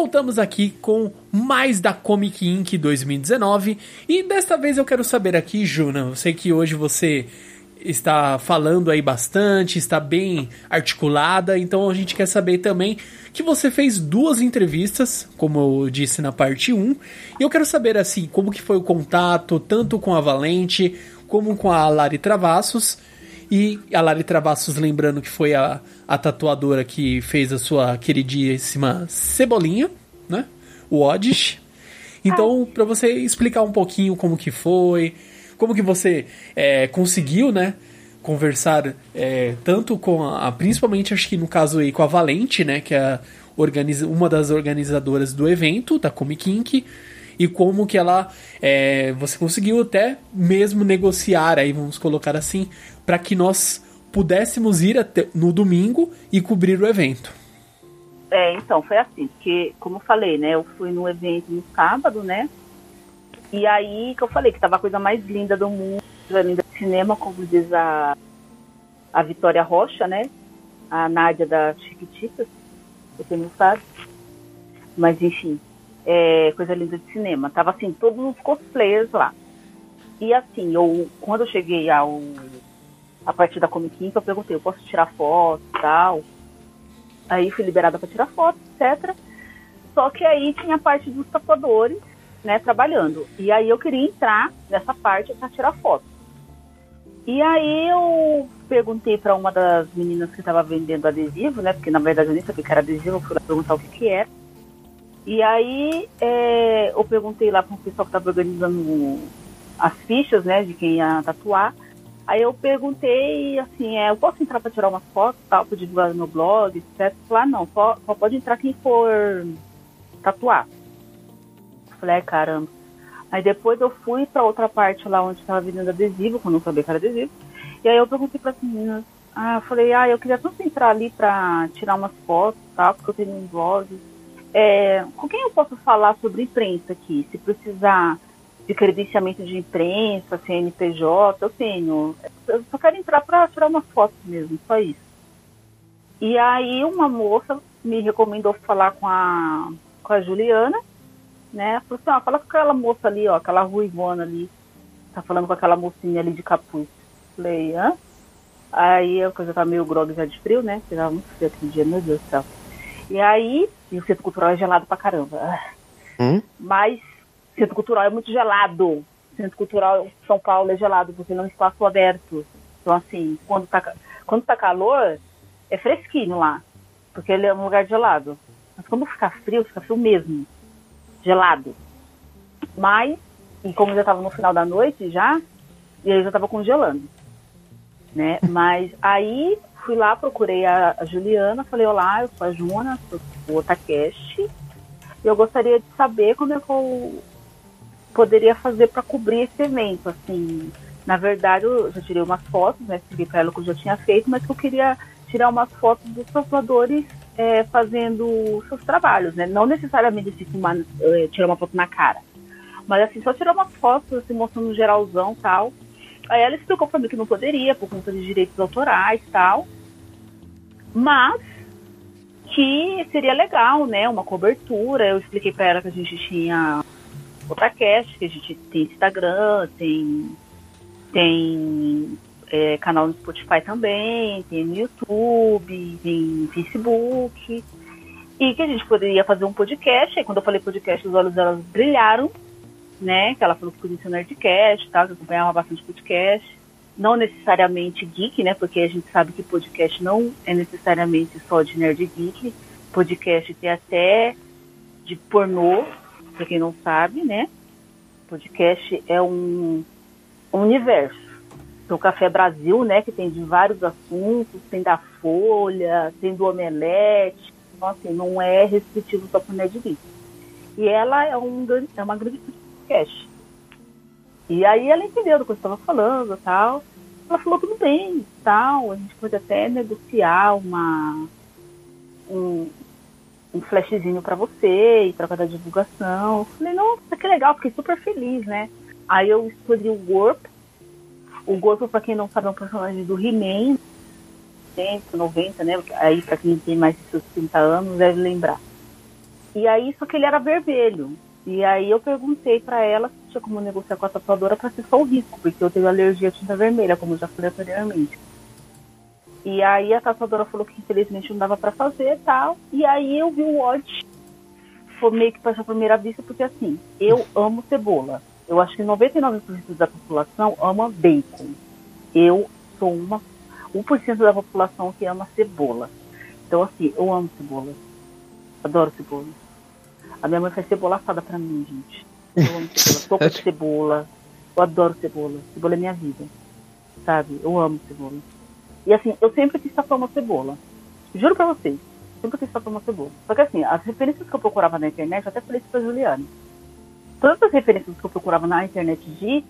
Voltamos aqui com mais da Comic Inc 2019 e desta vez eu quero saber aqui, Juna, eu sei que hoje você está falando aí bastante, está bem articulada, então a gente quer saber também que você fez duas entrevistas, como eu disse na parte 1, e eu quero saber assim, como que foi o contato tanto com a Valente como com a Lari Travassos e a Lari Travassos, lembrando que foi a, a tatuadora que fez a sua queridíssima Cebolinha, né? O Oddish. Então, ah. para você explicar um pouquinho como que foi, como que você é, conseguiu, né? Conversar é, tanto com a, Principalmente, acho que no caso aí, com a Valente, né? Que é organiza, uma das organizadoras do evento, da Comic Inc e como que ela é, você conseguiu até mesmo negociar aí vamos colocar assim para que nós pudéssemos ir até, no domingo e cobrir o evento. É, então, foi assim, porque, como eu falei, né, eu fui no evento no sábado, né, e aí que eu falei que tava a coisa mais linda do mundo, linda do cinema, como diz a, a Vitória Rocha, né, a Nádia da Chiquititas, você não sabe, mas enfim, é, coisa linda de cinema, tava assim, todos os cosplayers lá. E assim, eu, quando eu cheguei ao a partir da Comic Con, eu perguntei, eu posso tirar foto e tal? Aí fui liberada para tirar foto, etc. Só que aí tinha a parte dos tatuadores, né, trabalhando. E aí eu queria entrar nessa parte para tirar foto. E aí eu perguntei para uma das meninas que estava vendendo adesivo, né, porque na verdade eu nem sabia que era adesivo, eu fui lá perguntar o que que era. E aí é, eu perguntei lá para o pessoal que estava organizando as fichas, né, de quem ia tatuar. Aí eu perguntei, assim, é, eu posso entrar para tirar umas fotos, tal, para divulgar no blog, etc. Falar, não, só, só pode entrar quem for tatuar. Falei, é, caramba. Aí depois eu fui para outra parte lá onde estava vendendo adesivo, quando eu sabia que era adesivo. E aí eu perguntei para as meninas, ah, falei, ah, eu queria tanto entrar ali para tirar umas fotos, tal, porque eu tenho um blog. É, com quem eu posso falar sobre imprensa aqui? Se precisar de credenciamento de imprensa, CNPJ, eu tenho. Eu só quero entrar para tirar uma foto mesmo, só isso. E aí uma moça me recomendou falar com a, com a Juliana, né? Falou assim, ó, fala com aquela moça ali, ó, aquela ruivona ali. Tá falando com aquela mocinha ali de capuz. Falei, hã? Aí a coisa tá meio grog já de frio, né? Porque muito frio aquele dia, meu Deus do céu. E aí, e o centro cultural é gelado pra caramba. Hum? Mas Centro Cultural é muito gelado. Centro Cultural São Paulo é gelado, porque não é espaço aberto. Então, assim, quando tá, quando tá calor, é fresquinho lá, porque ele é um lugar gelado. Mas quando ficar frio, fica frio mesmo. Gelado. Mas, e como já estava no final da noite já, e aí já estava congelando. Né? Mas aí fui lá, procurei a, a, Juliana, falei, olá, eu sou a Juna, sou do Otacast, e eu gostaria de saber como é que eu poderia fazer para cobrir esse evento, assim. Na verdade, eu já tirei umas fotos, né? Expliquei para ela que eu já tinha feito, mas que eu queria tirar umas fotos dos tatuadores é, fazendo seus trabalhos, né? Não necessariamente assim, filmar, é, tirar uma foto na cara. Mas assim, só tirar umas fotos, assim, mostrando geralzão e tal. Aí ela explicou pra mim que não poderia, por conta de direitos autorais tal. Mas que seria legal, né? Uma cobertura. Eu expliquei para ela que a gente tinha podcast, que a gente tem Instagram, tem, tem é, canal no Spotify também, tem no YouTube, tem Facebook. E que a gente poderia fazer um podcast. Aí quando eu falei podcast, os olhos delas brilharam, né? Que ela falou que conhecia o Nerdcast e tal, que acompanhava bastante podcast não necessariamente geek, né? Porque a gente sabe que podcast não é necessariamente só de nerd geek. Podcast tem até de pornô, para quem não sabe, né? Podcast é um, universo. Tem o Café Brasil, né? Que tem de vários assuntos, tem da Folha, tem do Omelete. Então, assim, não é restritivo só para nerd geek. E ela é, um, é uma grande podcast. E aí ela entendeu do que eu estava falando tal. Ela falou tudo bem, tal, a gente pode até negociar uma um, um flashzinho para você e para cada divulgação. Falei, nossa, que legal, fiquei super feliz, né? Aí eu escolhi o Gorp. O Gorp, para quem não sabe, é um personagem do He-Man, 90, né? Aí para quem tem mais de seus 30 anos deve lembrar. E aí, só que ele era vermelho. E aí eu perguntei para ela se tinha como negociar com a tatuadora para ser só o risco, porque eu tenho alergia à tinta vermelha, como eu já falei anteriormente. E aí a tatuadora falou que infelizmente não dava para fazer e tal. E aí eu vi o Odd, foi meio que para a primeira vista, porque assim, eu amo cebola. Eu acho que 99% da população ama bacon. Eu sou uma 1% da população que ama cebola. Então assim, eu amo cebola. Adoro cebola. A minha mãe faz cebola assada pra mim, gente. Eu amo cebola. Sopa de cebola. Eu adoro cebola. Cebola é minha vida. Sabe? Eu amo cebola. E assim, eu sempre quis tatuar uma cebola. Juro pra vocês. Sempre quis tatuar uma cebola. Só que assim, as referências que eu procurava na internet, eu até falei isso pra Juliane. Todas as referências que eu procurava na internet de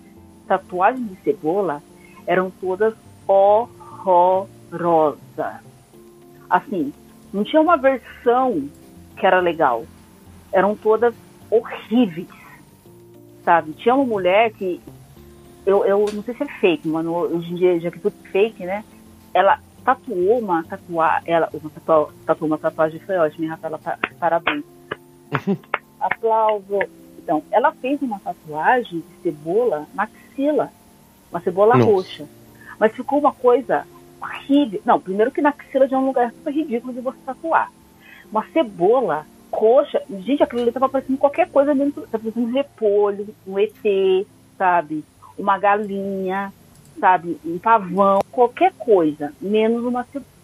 tatuagem de cebola eram todas horrorosas. Assim, não tinha uma versão que era legal eram todas horríveis, sabe? Tinha uma mulher que eu, eu não sei se é fake, mano, hoje em dia já que tudo é fake, né? Ela tatuou uma tatuagem, ela uma tatuou, tatuou uma tatuagem foi ótima, hein, Rafaela? Parabéns. Aplauso. Então, ela fez uma tatuagem de cebola na axila, uma cebola Nossa. roxa. Mas ficou uma coisa horrível. Não, primeiro que na axila já é um lugar super ridículo de você tatuar. Uma cebola coxa, gente, aquilo ali tava parecendo qualquer coisa dentro, tava parecendo um repolho, um ET, sabe? Uma galinha, sabe? Um pavão, qualquer coisa, menos uma cebola.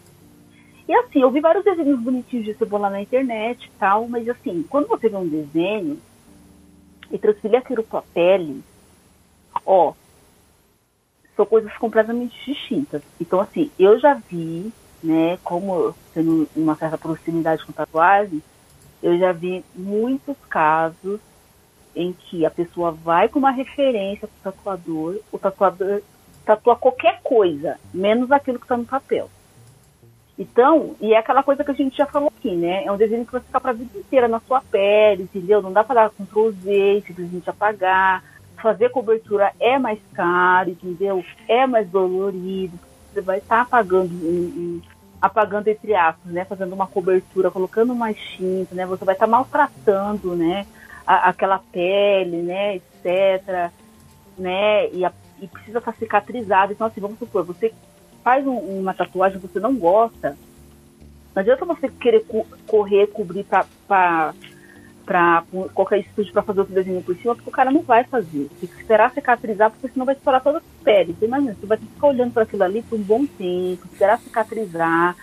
E assim, eu vi vários desenhos bonitinhos de cebola na internet e tal, mas assim, quando você vê um desenho e transferir aquilo pra pele, ó, são coisas completamente distintas. Então, assim, eu já vi, né, como tendo uma certa proximidade com tatuagem, eu já vi muitos casos em que a pessoa vai com uma referência para o tatuador, o tatuador tatua qualquer coisa, menos aquilo que está no papel. Então, e é aquela coisa que a gente já falou aqui, né? É um desenho que vai ficar para a vida inteira na sua pele, entendeu? Não dá para dar Ctrl Z, simplesmente apagar. Fazer cobertura é mais caro, entendeu? É mais dolorido. Você vai estar tá apagando um, um apagando entre aspas, né, fazendo uma cobertura, colocando mais tinta, né, você vai estar tá maltratando, né, a, aquela pele, né, etc, né, e, a, e precisa estar cicatrizado. Então, assim, vamos supor, você faz um, uma tatuagem que você não gosta, não adianta você querer co correr, cobrir para para qualquer estúdio para fazer outro desenho por cima, porque o cara não vai fazer. Tem que esperar cicatrizar, porque senão vai estourar toda a pele. Você imagina, você vai ter que ficar olhando para aquilo ali por um bom tempo, esperar cicatrizar,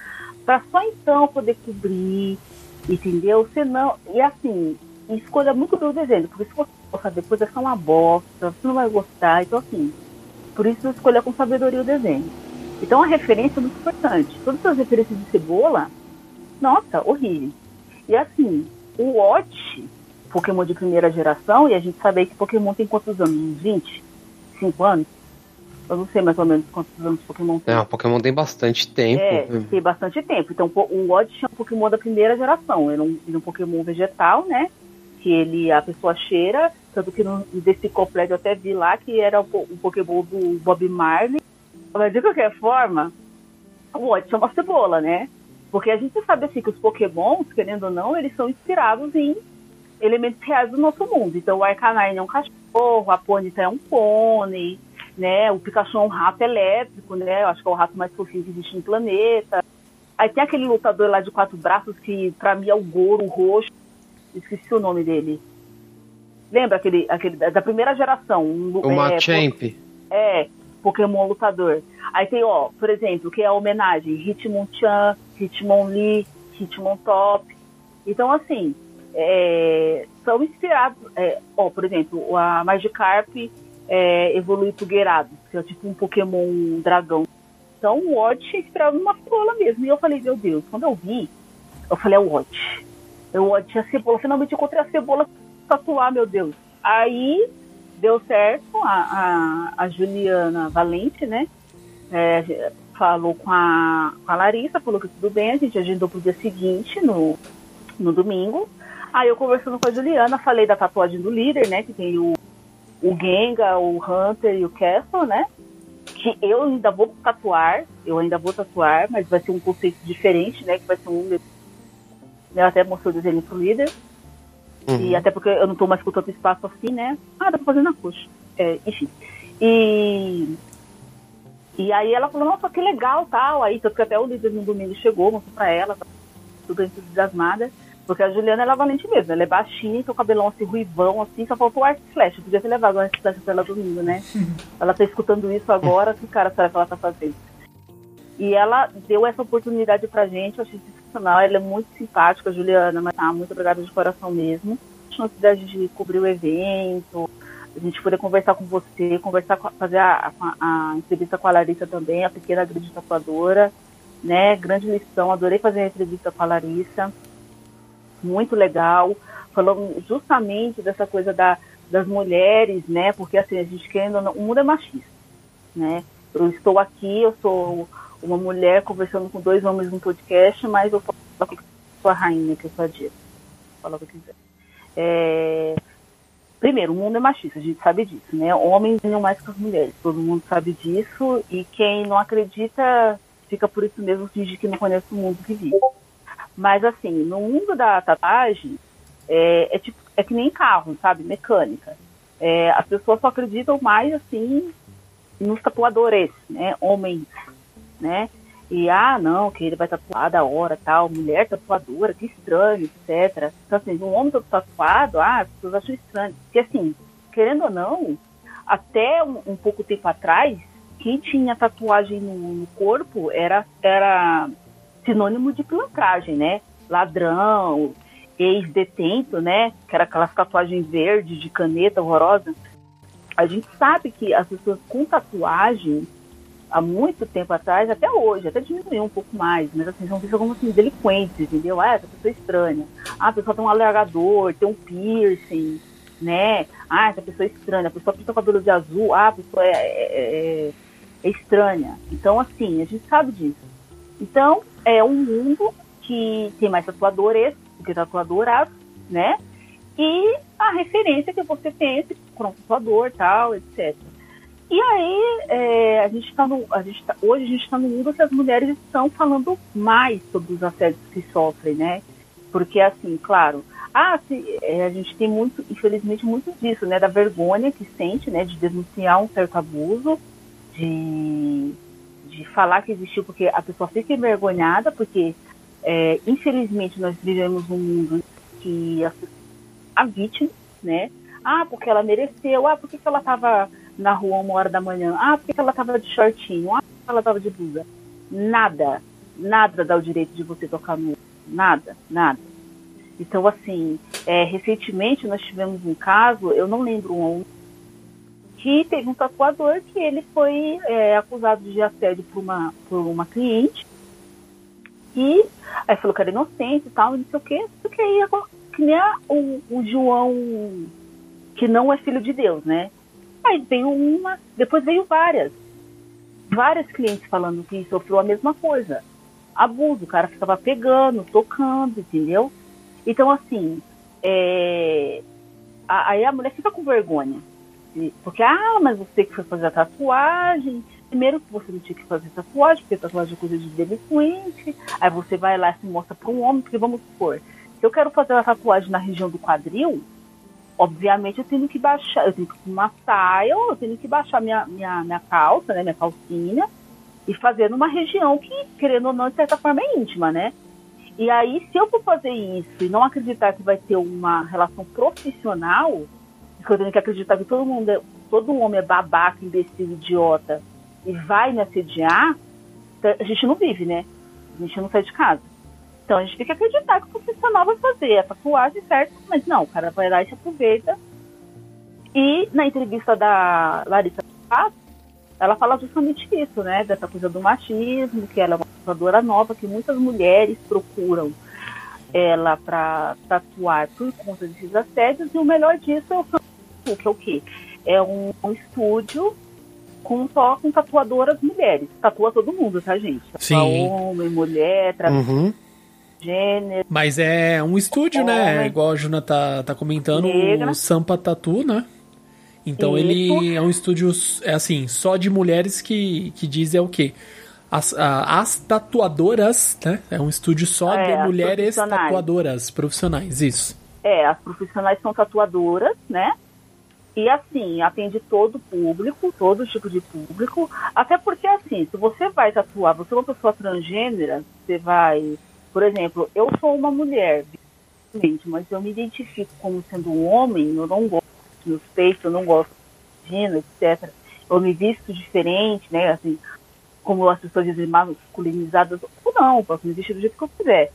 para só então poder cobrir, Entendeu? Você não. E assim, escolha muito bem o desenho, porque se você depois vai ficar uma bosta, você não vai gostar. Então, assim, por isso escolha com sabedoria o desenho. Então a referência é muito importante. Todas as referências de cebola, nossa, horrível. E assim, o Watch, Pokémon de primeira geração, e a gente sabe que Pokémon tem quantos anos? Uns 20? 5 anos? Eu não sei mais ou menos quantos anos Pokémon tem. É, o Pokémon tem bastante tempo. É, tem bastante tempo. Então o Watch é um Pokémon da primeira geração. Ele é um, ele é um Pokémon vegetal, né? Que ele, a pessoa cheira, tanto que no Decicoplédio eu até vi lá que era o, o Pokémon do Bob Marley. Mas de qualquer forma, o Watch é uma cebola, né? Porque a gente sabe assim que os Pokémons, querendo ou não, eles são inspirados em elementos reais do nosso mundo. Então o Arcanine é um cachorro, a Ponyta é um pônei, né? O Pikachu é um rato elétrico, né? Eu acho que é o rato mais fofinho que existe no planeta. Aí tem aquele lutador lá de quatro braços que pra mim é o Goro roxo. Esqueci o nome dele. Lembra aquele, aquele da primeira geração? Um, o é, Machamp. É, Pokémon lutador. Aí tem, ó, por exemplo, que é a homenagem Hitmonchan, Hitmonlee, Hitmontop. Então, assim, é, são inspirados, é, ó, por exemplo, a Magikarp é, evolui pro Gyarados, que é tipo um Pokémon dragão. Então o Watch é inspirado numa cebola mesmo. E eu falei, meu Deus, quando eu vi, eu falei, é o Watch. É o Watch, a cebola. Finalmente encontrei a cebola tatuar, meu Deus. Aí deu certo, a, a, a Juliana Valente, né? É, falou com a, com a Larissa, falou que tudo bem, a gente agendou pro dia seguinte, no, no domingo. Aí eu conversando com a Juliana, falei da tatuagem do líder, né? Que tem o o Genga, o Hunter e o Castle, né? Que eu ainda vou tatuar, eu ainda vou tatuar, mas vai ser um conceito diferente, né? Que vai ser um. Eu até mostrei o desenho pro líder. Uhum. E até porque eu não tô mais com tanto espaço assim, né? Ah, dá pra fazer na coxa. É, enfim. E. E aí ela falou, nossa, que legal, tal. Aí, tanto que até o líder no domingo chegou, mostrou pra ela, tudo entusiasmada. Porque a Juliana ela é valente mesmo, ela é baixinha, com o cabelão assim, ruivão, assim, só faltou o arco flash. podia ter levado o arco flash pra ela domingo, né? ela tá escutando isso agora, que cara será que ela tá fazendo? E ela deu essa oportunidade pra gente, eu achei sensacional, ela é muito simpática, a Juliana, mas tá, muito obrigada de coração mesmo. Chance da gente cobrir o evento, a gente poder conversar com você, conversar com, fazer a, a, a, entrevista com a Larissa também, a pequena grande tatuadora, né? Grande lição, adorei fazer a entrevista com a Larissa muito legal, falando justamente dessa coisa da, das mulheres, né? Porque assim, a gente querendo, o mundo é machista, né? Eu estou aqui, eu sou uma mulher conversando com dois homens no podcast, mas eu falo que sou a rainha, que eu sou a. Fala o que quiser. É... Primeiro, o mundo é machista, a gente sabe disso, né? Homens ganham mais que as mulheres, todo mundo sabe disso, e quem não acredita fica por isso mesmo fingir que não conhece o mundo que vive. Mas assim, no mundo da tatuagem, é, é, tipo, é que nem carro, sabe? Mecânica. É, as pessoas só acreditam mais assim nos tatuadores, né? Homens, né? E ah, não, que ele vai tatuar da hora, tal, mulher tatuadora, que estranho, etc. Então, assim, um homem tatuado, ah, as pessoas acham estranho. Porque assim, querendo ou não, até um, um pouco tempo atrás, quem tinha tatuagem no, no corpo era, era sinônimo de pilantragem, né? Ladrão, ex-detento, né? Que era aquela tatuagem verde de caneta horrorosa. A gente sabe que as pessoas com tatuagem, há muito tempo atrás, até hoje, até diminuiu um pouco mais, mas assim, são pessoas como assim, delinquentes, entendeu? Ah, essa pessoa é estranha. Ah, a pessoa tem um alargador, tem um piercing, né? Ah, essa pessoa é estranha. A pessoa pinta cabelo de azul, ah, a pessoa é, é, é, é estranha. Então, assim, a gente sabe disso. Então, é um mundo que tem mais tatuadores do que tatuadoras, né? E a referência que você tem esse tatuador tal, etc. E aí, é, a gente está no, a gente tá, hoje a gente está no mundo que as mulheres estão falando mais sobre os assédios que sofrem, né? Porque, assim, claro, ah, se, é, a gente tem muito, infelizmente, muito disso, né? Da vergonha que sente, né? De denunciar um certo abuso, de de falar que existiu, porque a pessoa fica envergonhada, porque é, infelizmente nós vivemos num mundo que a, a, vítima, né? Ah, porque ela mereceu, ah, porque que ela estava na rua uma hora da manhã, ah, porque ela estava de shortinho, ah, porque ela estava de blusa. Nada, nada dá o direito de você tocar no nada, nada. Então, assim, é, recentemente nós tivemos um caso, eu não lembro um, que teve um tatuador que ele foi é, acusado de assédio por uma, por uma cliente. E aí falou que era inocente e tal, não sei o que, porque aí que nem o, o João, que não é filho de Deus, né? Aí veio uma, depois veio várias. Várias clientes falando que sofreu a mesma coisa. Abuso, o cara ficava pegando, tocando, entendeu? Então, assim, é, aí a mulher fica com vergonha. Porque, ah, mas você que foi fazer a tatuagem. Primeiro que você não tinha que fazer tatuagem, porque tatuagem é coisa de delinquente. Aí você vai lá e se mostra para um homem, porque vamos supor, se eu quero fazer uma tatuagem na região do quadril, obviamente eu tenho que baixar, eu tenho que uma saia, eu tenho que baixar minha, minha, minha calça, né, minha calcinha, e fazer numa região que, querendo ou não, de certa forma é íntima, né? E aí, se eu for fazer isso e não acreditar que vai ter uma relação profissional, que eu tenho que acreditar que todo mundo, é, todo homem é babaca, imbecil, idiota, e vai me assediar, a gente não vive, né? A gente não sai de casa. Então a gente tem que acreditar que o profissional vai fazer a tatuagem certo, mas não, o cara vai lá e se aproveita. E na entrevista da Larissa ela fala justamente isso, né? Dessa coisa do machismo, que ela é uma tatuadora nova, que muitas mulheres procuram ela para tatuar por conta desses assédios, e o melhor disso é o que é o quê? É um, um estúdio com só com tatuadoras mulheres. Tatua todo mundo, tá, gente? Tatua Sim. homem, mulher, Uhum. Gênero. Mas é um estúdio, né? Homem. Igual a Juna tá, tá comentando, Negra. o Sampa Tatu, né? Então Isso. ele é um estúdio, é assim, só de mulheres que, que diz é o quê? As, a- as tatuadoras, né? É um estúdio só É, de mulheres profissionais. tatuadoras profissionais, isso. É, as profissionais são tatuadoras, né? E assim, atende todo público, todo tipo de público. Até porque, assim, se você vai tatuar, você é uma pessoa transgênera, você vai. Por exemplo, eu sou uma mulher, mas eu me identifico como sendo um homem, eu não gosto dos meus peitos, eu não gosto de vagina, etc. Eu me visto diferente, né? Assim, como as pessoas dizem, masculinizadas, ou não, eu posso me vestir do jeito que eu quiser.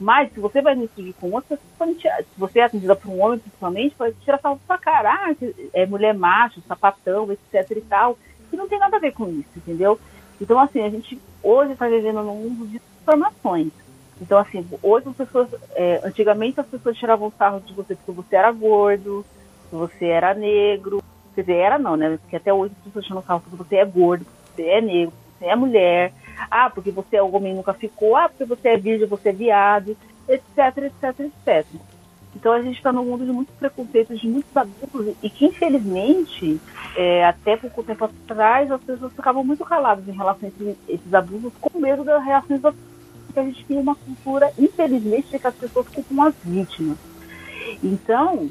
Mas se você vai no estúdio com outra se você é atendida por um homem, principalmente, pode tirar sarro pra cara, ah, que é mulher macho, sapatão, etc e tal. E não tem nada a ver com isso, entendeu? Então, assim, a gente hoje está vivendo num mundo de informações. Então, assim, hoje as pessoas. é, antigamente as pessoas tiravam sarro de você porque você era gordo, você era negro. Quer dizer, era não, né? Porque até hoje as pessoas tiram sarro porque você é gordo, você é negro, você é mulher. Ah, porque você é homem nunca ficou. Ah, porque você é virgem, você é viado, etc, etc, etc. Então a gente está num mundo de muitos preconceitos, de muitos abusos, e que infelizmente, é, até pouco tempo atrás, as pessoas ficavam muito caladas em relação a esses, esses abusos, com medo das reações das porque a gente tem uma cultura, infelizmente, de que as pessoas culpam as vítimas. Então,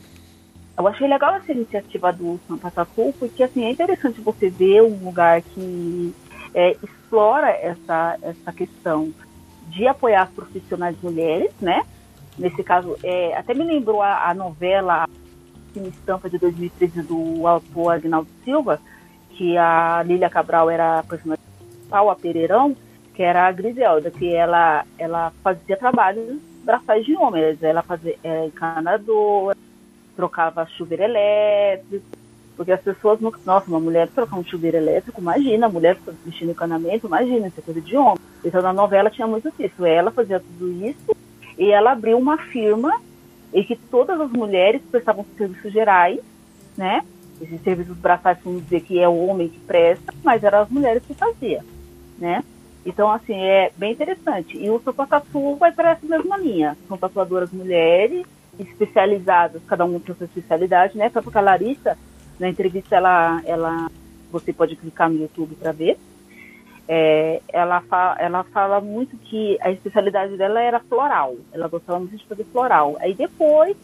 eu achei legal essa iniciativa do Sampa Tatu, porque assim, é interessante você ver um lugar que é, explora essa, essa questão de apoiar as profissionais mulheres, né? Nesse caso, é, até me lembrou a, a novela Cine Estampa de 2013 do autor Agnaldo Silva, que a Lília Cabral era a personagem principal, a Pereirão, que era a Griselda, que ela, ela fazia trabalhos braçais de homens. Ela fazia é, encanadora, trocava chuveiro elétrico, porque as pessoas nunca. Nossa, uma mulher trocar um chuveiro elétrico, imagina, a mulher mexendo encanamento, imagina, isso é coisa de homem. Então na novela tinha muito disso. Ela fazia tudo isso e ela abriu uma firma em que todas as mulheres prestavam serviços gerais, né? Esses serviços braçais, vamos dizer que é o homem que presta, mas eram as mulheres que faziam, né? Então, assim, é bem interessante. E o Sopa Tatu vai para essa mesma linha. São tatuadoras mulheres, especializadas, cada um com sua especialidade, né? Que a Larissa, na entrevista, ela, ela você pode clicar no YouTube para ver. É, ela, fa ela fala muito que a especialidade dela era floral. Ela gostava muito de fazer floral. Aí depois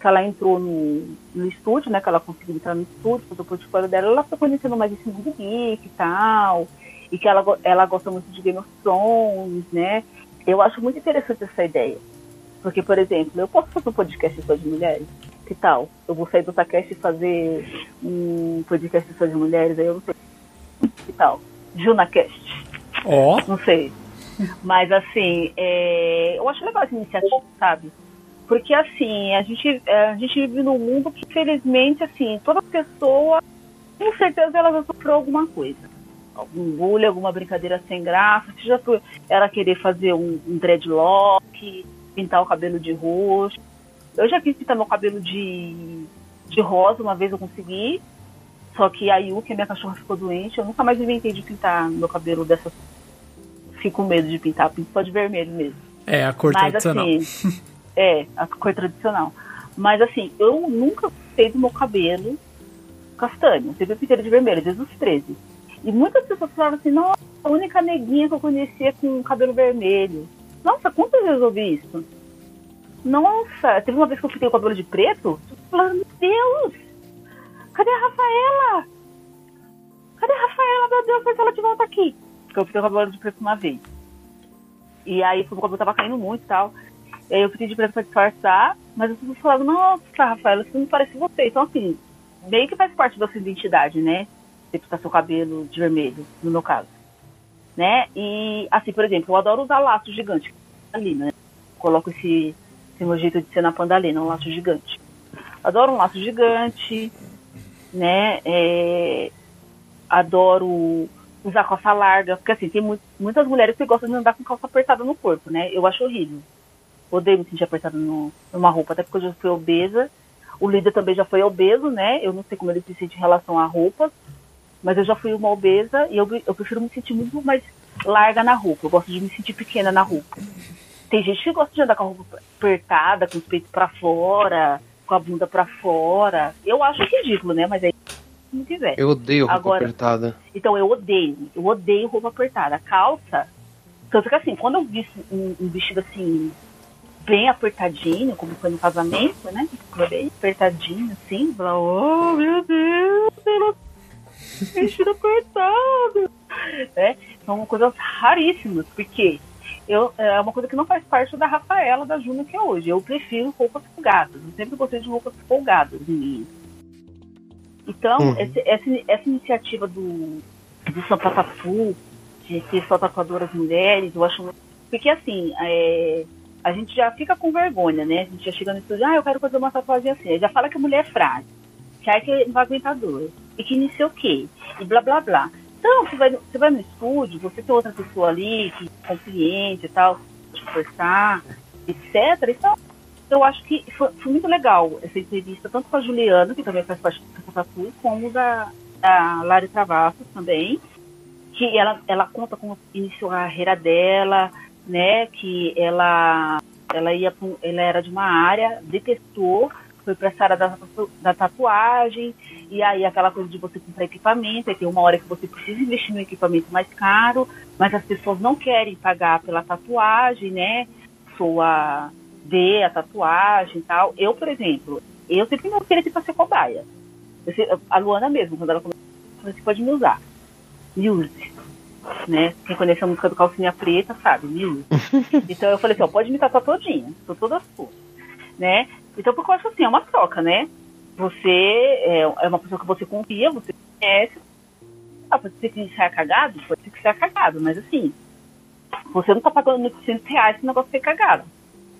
que ela entrou no, no estúdio, né? Que ela conseguiu entrar no estúdio, fazer o portfólio dela, ela foi conhecendo mais esse mundo geek e tal. E que ela, ela gosta muito de Game of Thrones, né? Eu acho muito interessante essa ideia. Porque, por exemplo, eu posso fazer um podcast só de mulheres? Que tal? Eu vou sair do Takest e fazer um podcast só de mulheres, aí eu não sei. Que tal? JunaCast. Ó, Não sei. Mas assim, é, eu acho legal essa iniciativa, sabe? Porque assim, a gente, é, a gente vive num mundo que, infelizmente, assim, toda pessoa, com certeza, ela já sofreu alguma coisa. Algum bullying, alguma brincadeira sem graça. Seja por ela querer fazer um, um dreadlock, pintar o cabelo de roxo. Eu já quis pintar meu cabelo de, de rosa, uma vez eu consegui. Só que a Yu, que a minha cachorra ficou doente, eu nunca mais inventei de pintar meu cabelo dessa. Fico com medo de pintar, pinto só de vermelho mesmo. É, a cor Mas tradicional. assim, é, a cor tradicional. Mas assim, eu nunca gostei do meu cabelo castanho. Sempre pintei de vermelho, desde os 13. E muitas pessoas falaram assim, nossa, a única neguinha que eu conhecia com cabelo vermelho. Nossa, quantas vezes eu ouvi isso? Nossa, teve uma vez que eu pintei o cabelo de preto, falando, meu Deus! Cadê a Rafaela? Cadê a Rafaela? Meu Deus, faz ela de volta aqui. Porque eu pintei o cabelo de preto uma vez. E aí o cabelo tava caindo muito e tal. E aí eu pedi de preto pra disfarçar, mas as pessoas falavam, nossa, Rafaela, isso não parece você. Então, assim, meio que faz parte da sua identidade, né? Você pintar seu cabelo de vermelho, no meu caso. Né? E, assim, por exemplo, eu adoro usar laço gigante. Ali, né? Coloco esse, esse meu jeito de ser na pandalina, um laço gigante. Adoro um laço gigante, né? É, adoro usar calça larga, porque assim, tem mu muitas mulheres que gostam de andar com calça apertada no corpo, né? Eu acho horrível. Odeio me sentir apertada no, numa roupa, até porque eu já fui obesa. O líder também já foi obeso, né? Eu não sei como ele se sente em relação à roupa, mas eu já fui uma obesa e eu, eu prefiro me sentir muito mais larga na roupa. Eu gosto de me sentir pequena na roupa. Tem gente que gosta de andar com a roupa apertada, com os peitos para fora, com a bunda para fora. Eu acho ridículo, né? Mas aí não tiver. Eu odeio roupa Agora- apertada. Então eu odeio, eu odeio roupa apertada. A calça, tanto que assim, quando eu visto um, um vestido assim, bem apertadinho, como foi no casamento, né? Apertadinho, assim, falava, oh meu Deus, vestido apertado. Né? São coisas raríssimas, porque eu, é uma coisa que não faz parte da Rafaela da Júnior que é hoje. Eu prefiro roupas folgadas. Eu sempre gostei de roupas folgadas em mim. Então, Uhum. esse- essa, essa iniciativa do, do Santa Tatu, de ter só tatuadoras mulheres, eu acho. Porque assim, é, a gente já fica com vergonha, né? A gente já chega no estúdio, ah, eu quero fazer uma tatuagem assim. Aí já fala que a mulher é frágil, que aí que não vai aguentar dor, e que não sei o quê, e blá blá blá. Então, você vai, você vai no estúdio, você tem outra pessoa ali que compreende e tal, te conversar, etc. Então, eu acho que foi, foi muito legal essa entrevista, tanto com a Juliana, que também faz parte do Tatu, como da, da Lari Travassos também, que ela, ela conta como iniciou a carreira dela, né, que ela, ela, ia, ela era de uma área, detestou, foi para essa área da, da tatuagem, e aí aquela coisa de você comprar equipamento, aí tem uma hora que você precisa investir no equipamento mais caro, mas as pessoas não querem pagar pela tatuagem, né, sua dê a tatuagem e tal. Eu, por exemplo, eu sempre não queria para ser cobaia. Eu a Luana mesmo, quando ela começou, você pode me usar. Me use. Né? Quem conhece a música do Calcinha Preta sabe, me use. então eu falei assim, ó, pode me tatuar todinha, tô toda sua. Né? Então, porque eu acho assim, é uma troca, né? Você é, é uma pessoa que você confia, você conhece. Ah, pode ser que saia cagado? Pode ser que saia cagado, mas assim, você não tá pagando 800 reais se o negócio ser cagado.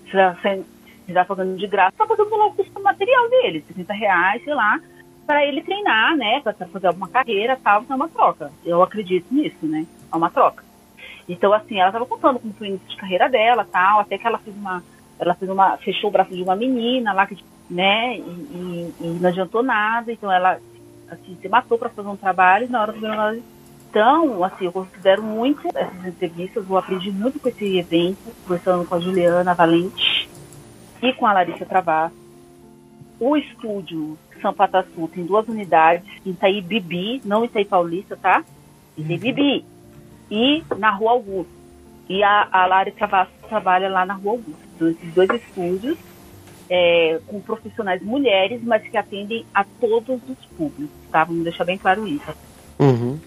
Você tá, você tá de graça, tá pagando lá o custo material dele, 60 reais, sei lá, para ele treinar, né, para fazer alguma carreira tal, então é uma troca. Eu acredito nisso, né? É uma troca. Então, assim, ela tava contando foi o início de carreira dela tal, até que ela fez uma. Ela fez uma. fechou o braço de uma menina lá, que, né? E, e- e não adiantou nada, então ela assim, se matou para fazer um trabalho e na hora do meu então, assim, eu considero muito essas entrevistas, eu aprendi muito com esse evento, conversando com a Juliana Valente e com a Larissa Travassos. O estúdio São Pataçu tem duas unidades, em Itaí Bibi, não Itaí Paulista, tá? Itaí Bibi. E na Rua Augusto. E a, a Lari Travassos trabalha lá na Rua Augusto. Então, esses dois estúdios, é, com profissionais mulheres, mas que atendem a todos os públicos, tá? Vamos deixar bem claro isso. Uhum.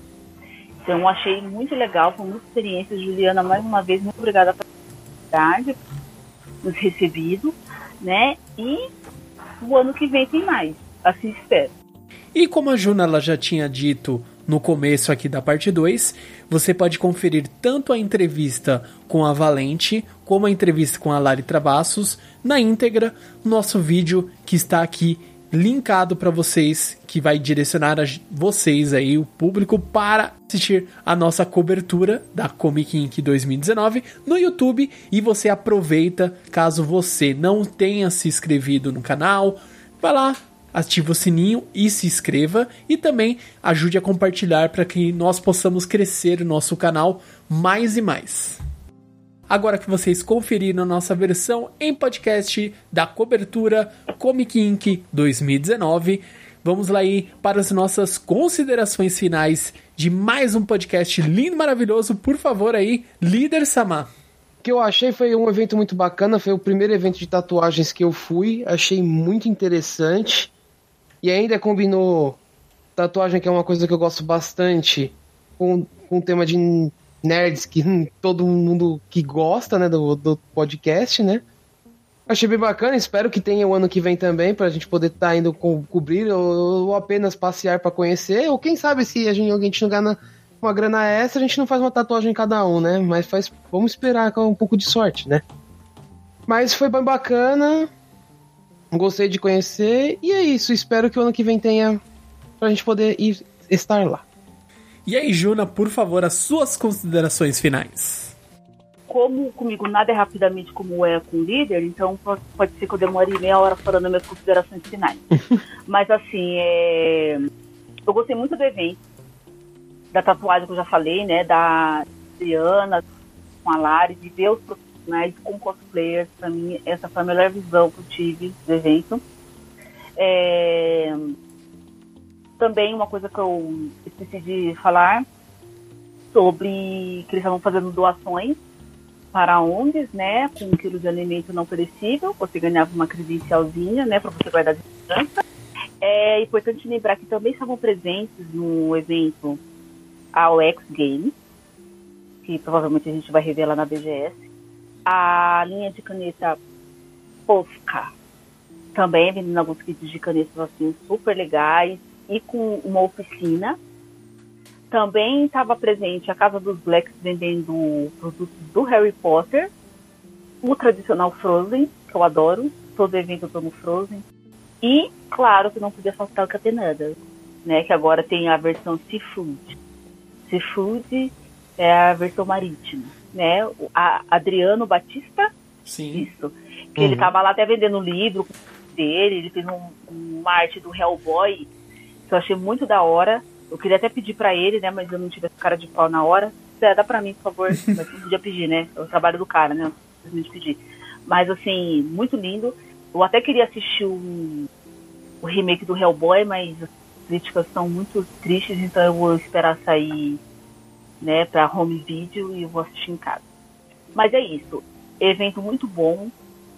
Então, eu achei muito legal, foi muita experiência. Juliana, mais uma vez, muito obrigada pela oportunidade, nos recebido, né? E o ano que vem tem mais, assim espero. E como a Juna ela já tinha dito no começo aqui da parte 2, você pode conferir tanto a entrevista com a Valente como a entrevista com a Lari Travassos na íntegra no nosso vídeo que está aqui linkado para vocês, que vai direcionar a vocês aí, o público, para assistir a nossa cobertura da Comic Inc 2019 no YouTube. E você aproveita, caso você não tenha se inscrevido no canal, vai lá, ative o sininho e se inscreva e também ajude a compartilhar para que nós possamos crescer o nosso canal mais e mais. Agora que vocês conferiram nossa versão em podcast da cobertura Comic Inc 2019, vamos lá aí para as nossas considerações finais de mais um podcast lindo e maravilhoso. Por favor aí, líder Samar. Que eu achei foi um evento muito bacana, foi o primeiro evento de tatuagens que eu fui, achei muito interessante. E ainda combinou tatuagem, que é uma coisa que eu gosto bastante, com, com o tema de nerds que todo mundo que gosta, né, do, do podcast, né? Achei bem bacana, espero que tenha o ano que vem também, pra gente poder estar tá indo co cobrir ou, ou, apenas passear para conhecer, ou quem sabe se a gente, alguém não ganha uma grana extra, a gente não faz uma tatuagem em cada um, né? Mas faz, vamos esperar com um pouco de sorte, né? Mas foi bem bacana, gostei de conhecer, e é isso, espero que o ano que vem tenha pra gente poder ir estar lá. E aí, Juna, por favor, as suas considerações finais. Como comigo nada é rapidamente como é com o líder, então pode ser que eu demore meia hora falando minhas considerações finais. Mas assim, é... eu gostei muito do evento, da tatuagem que eu já falei, né? Da Adriana, com a Lari, de ver os profissionais com cosplayers. Pra mim, essa foi a melhor visão que eu tive do evento. É também uma coisa que eu esqueci de falar sobre que eles estavam fazendo doações para ONGs, né, com um quilo de alimento não perecível, você ganhava uma credencialzinha, né, para você guardar de segurança. É importante lembrar que também estavam presentes no evento a OX Games, que provavelmente a gente vai revelar na BGS, a linha de caneta Posca, também vendendo alguns kits de canetas assim super legais, e com uma oficina. Também estava presente a Casa dos Blacks vendendo produtos do Harry Potter, o tradicional Frozen, que eu adoro, todo evento eu tô no Frozen. E, claro, que não podia faltar o Catenada, né? Que agora tem a versão Seafood. Seafood é a versão marítima, né? A Adriano Batista, Sim. isso. Que uhum. ele tava lá até vendendo livro dele, ele fez um, uma arte do Hellboy que eu achei muito da hora. Eu queria até pedir para ele, né? Mas eu não tive essa cara de pau na hora. É, dá pra mim, por favor. Mas não podia pedir, né? É o trabalho do cara, né? Simplesmente pedir. Mas, assim, muito lindo. Eu até queria assistir o, o remake do Hellboy, mas as críticas são muito tristes, então eu vou esperar sair, né, pra home video e eu vou assistir em casa. Mas é isso. Evento muito bom.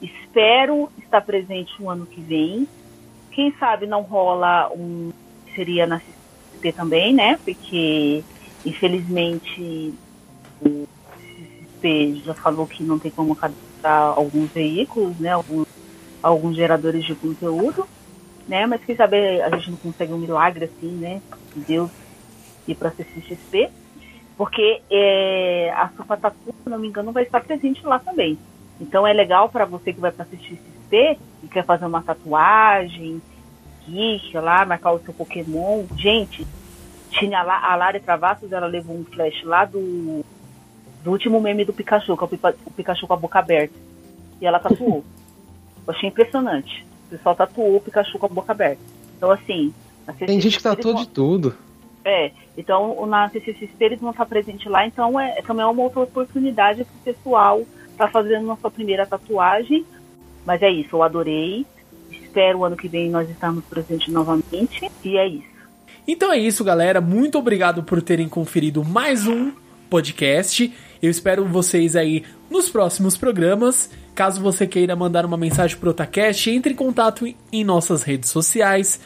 Espero estar presente no ano que vem. Quem sabe não rola um seria na CCP também, né? Porque, infelizmente, o CCP já falou que não tem como cadastrar alguns veículos, né? Alguns, alguns geradores de conteúdo, né? Mas quem sabe a gente não consegue um milagre assim, né? Deus ir para a CCXP. Porque é, a Sopa Tatu, se não me engano, vai estar presente lá também. Então é legal para você que vai para assistir CCXP e quer fazer uma tatuagem, geek lá, marcar o seu Pokémon. Gente, tinha lá a Lara Travassos, ela levou um flash lá do, do último meme do Pikachu, que é o, Pikachu com a boca aberta. E ela tatuou. Eu achei impressionante. O pessoal tatuou o Pikachu com a boca aberta. Então, assim. Tem gente que tatuou de tudo. É, então na CCXP eles vão estar presentes lá, então é, também é uma outra oportunidade para o pessoal estar tá fazendo a sua primeira tatuagem. Mas é isso, eu adorei espero ano que vem nós estarmos presentes novamente. E é isso. Então é isso, galera. Muito obrigado por terem conferido mais um podcast. Eu espero vocês aí nos próximos programas. Caso você queira mandar uma mensagem pro Otacast, entre em contato em nossas redes sociais.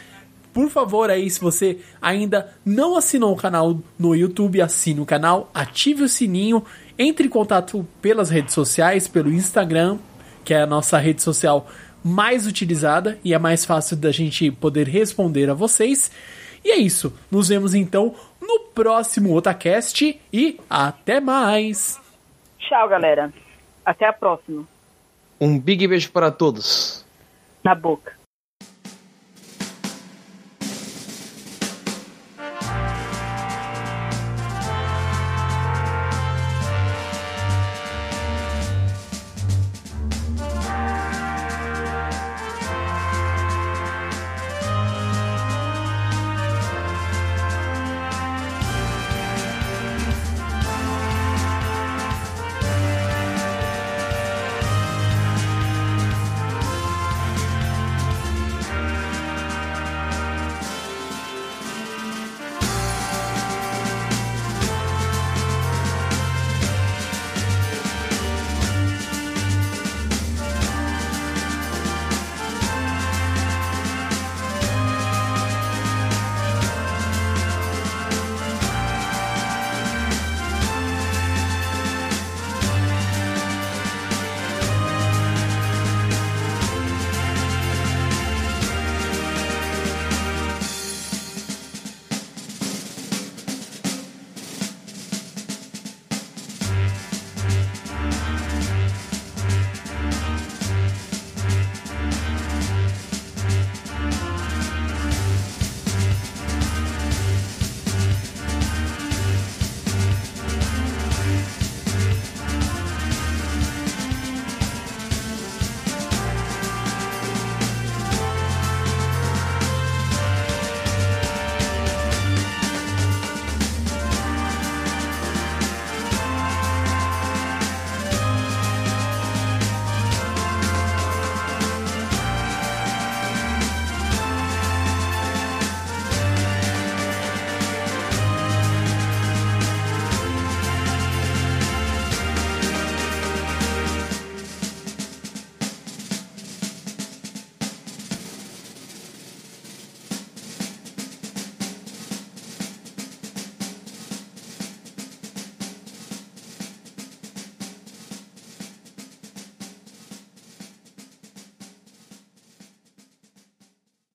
Por favor, aí, se você ainda não assinou o canal no YouTube, assine o canal, ative o sininho, entre em contato pelas redes sociais, pelo Instagram, que é a nossa rede social mais utilizada e é mais fácil da gente poder responder a vocês. E é isso. Nos vemos então no no próximo Otacast e até mais. Tchau, galera. Até a próxima. Um big beijo para todos. Na boca.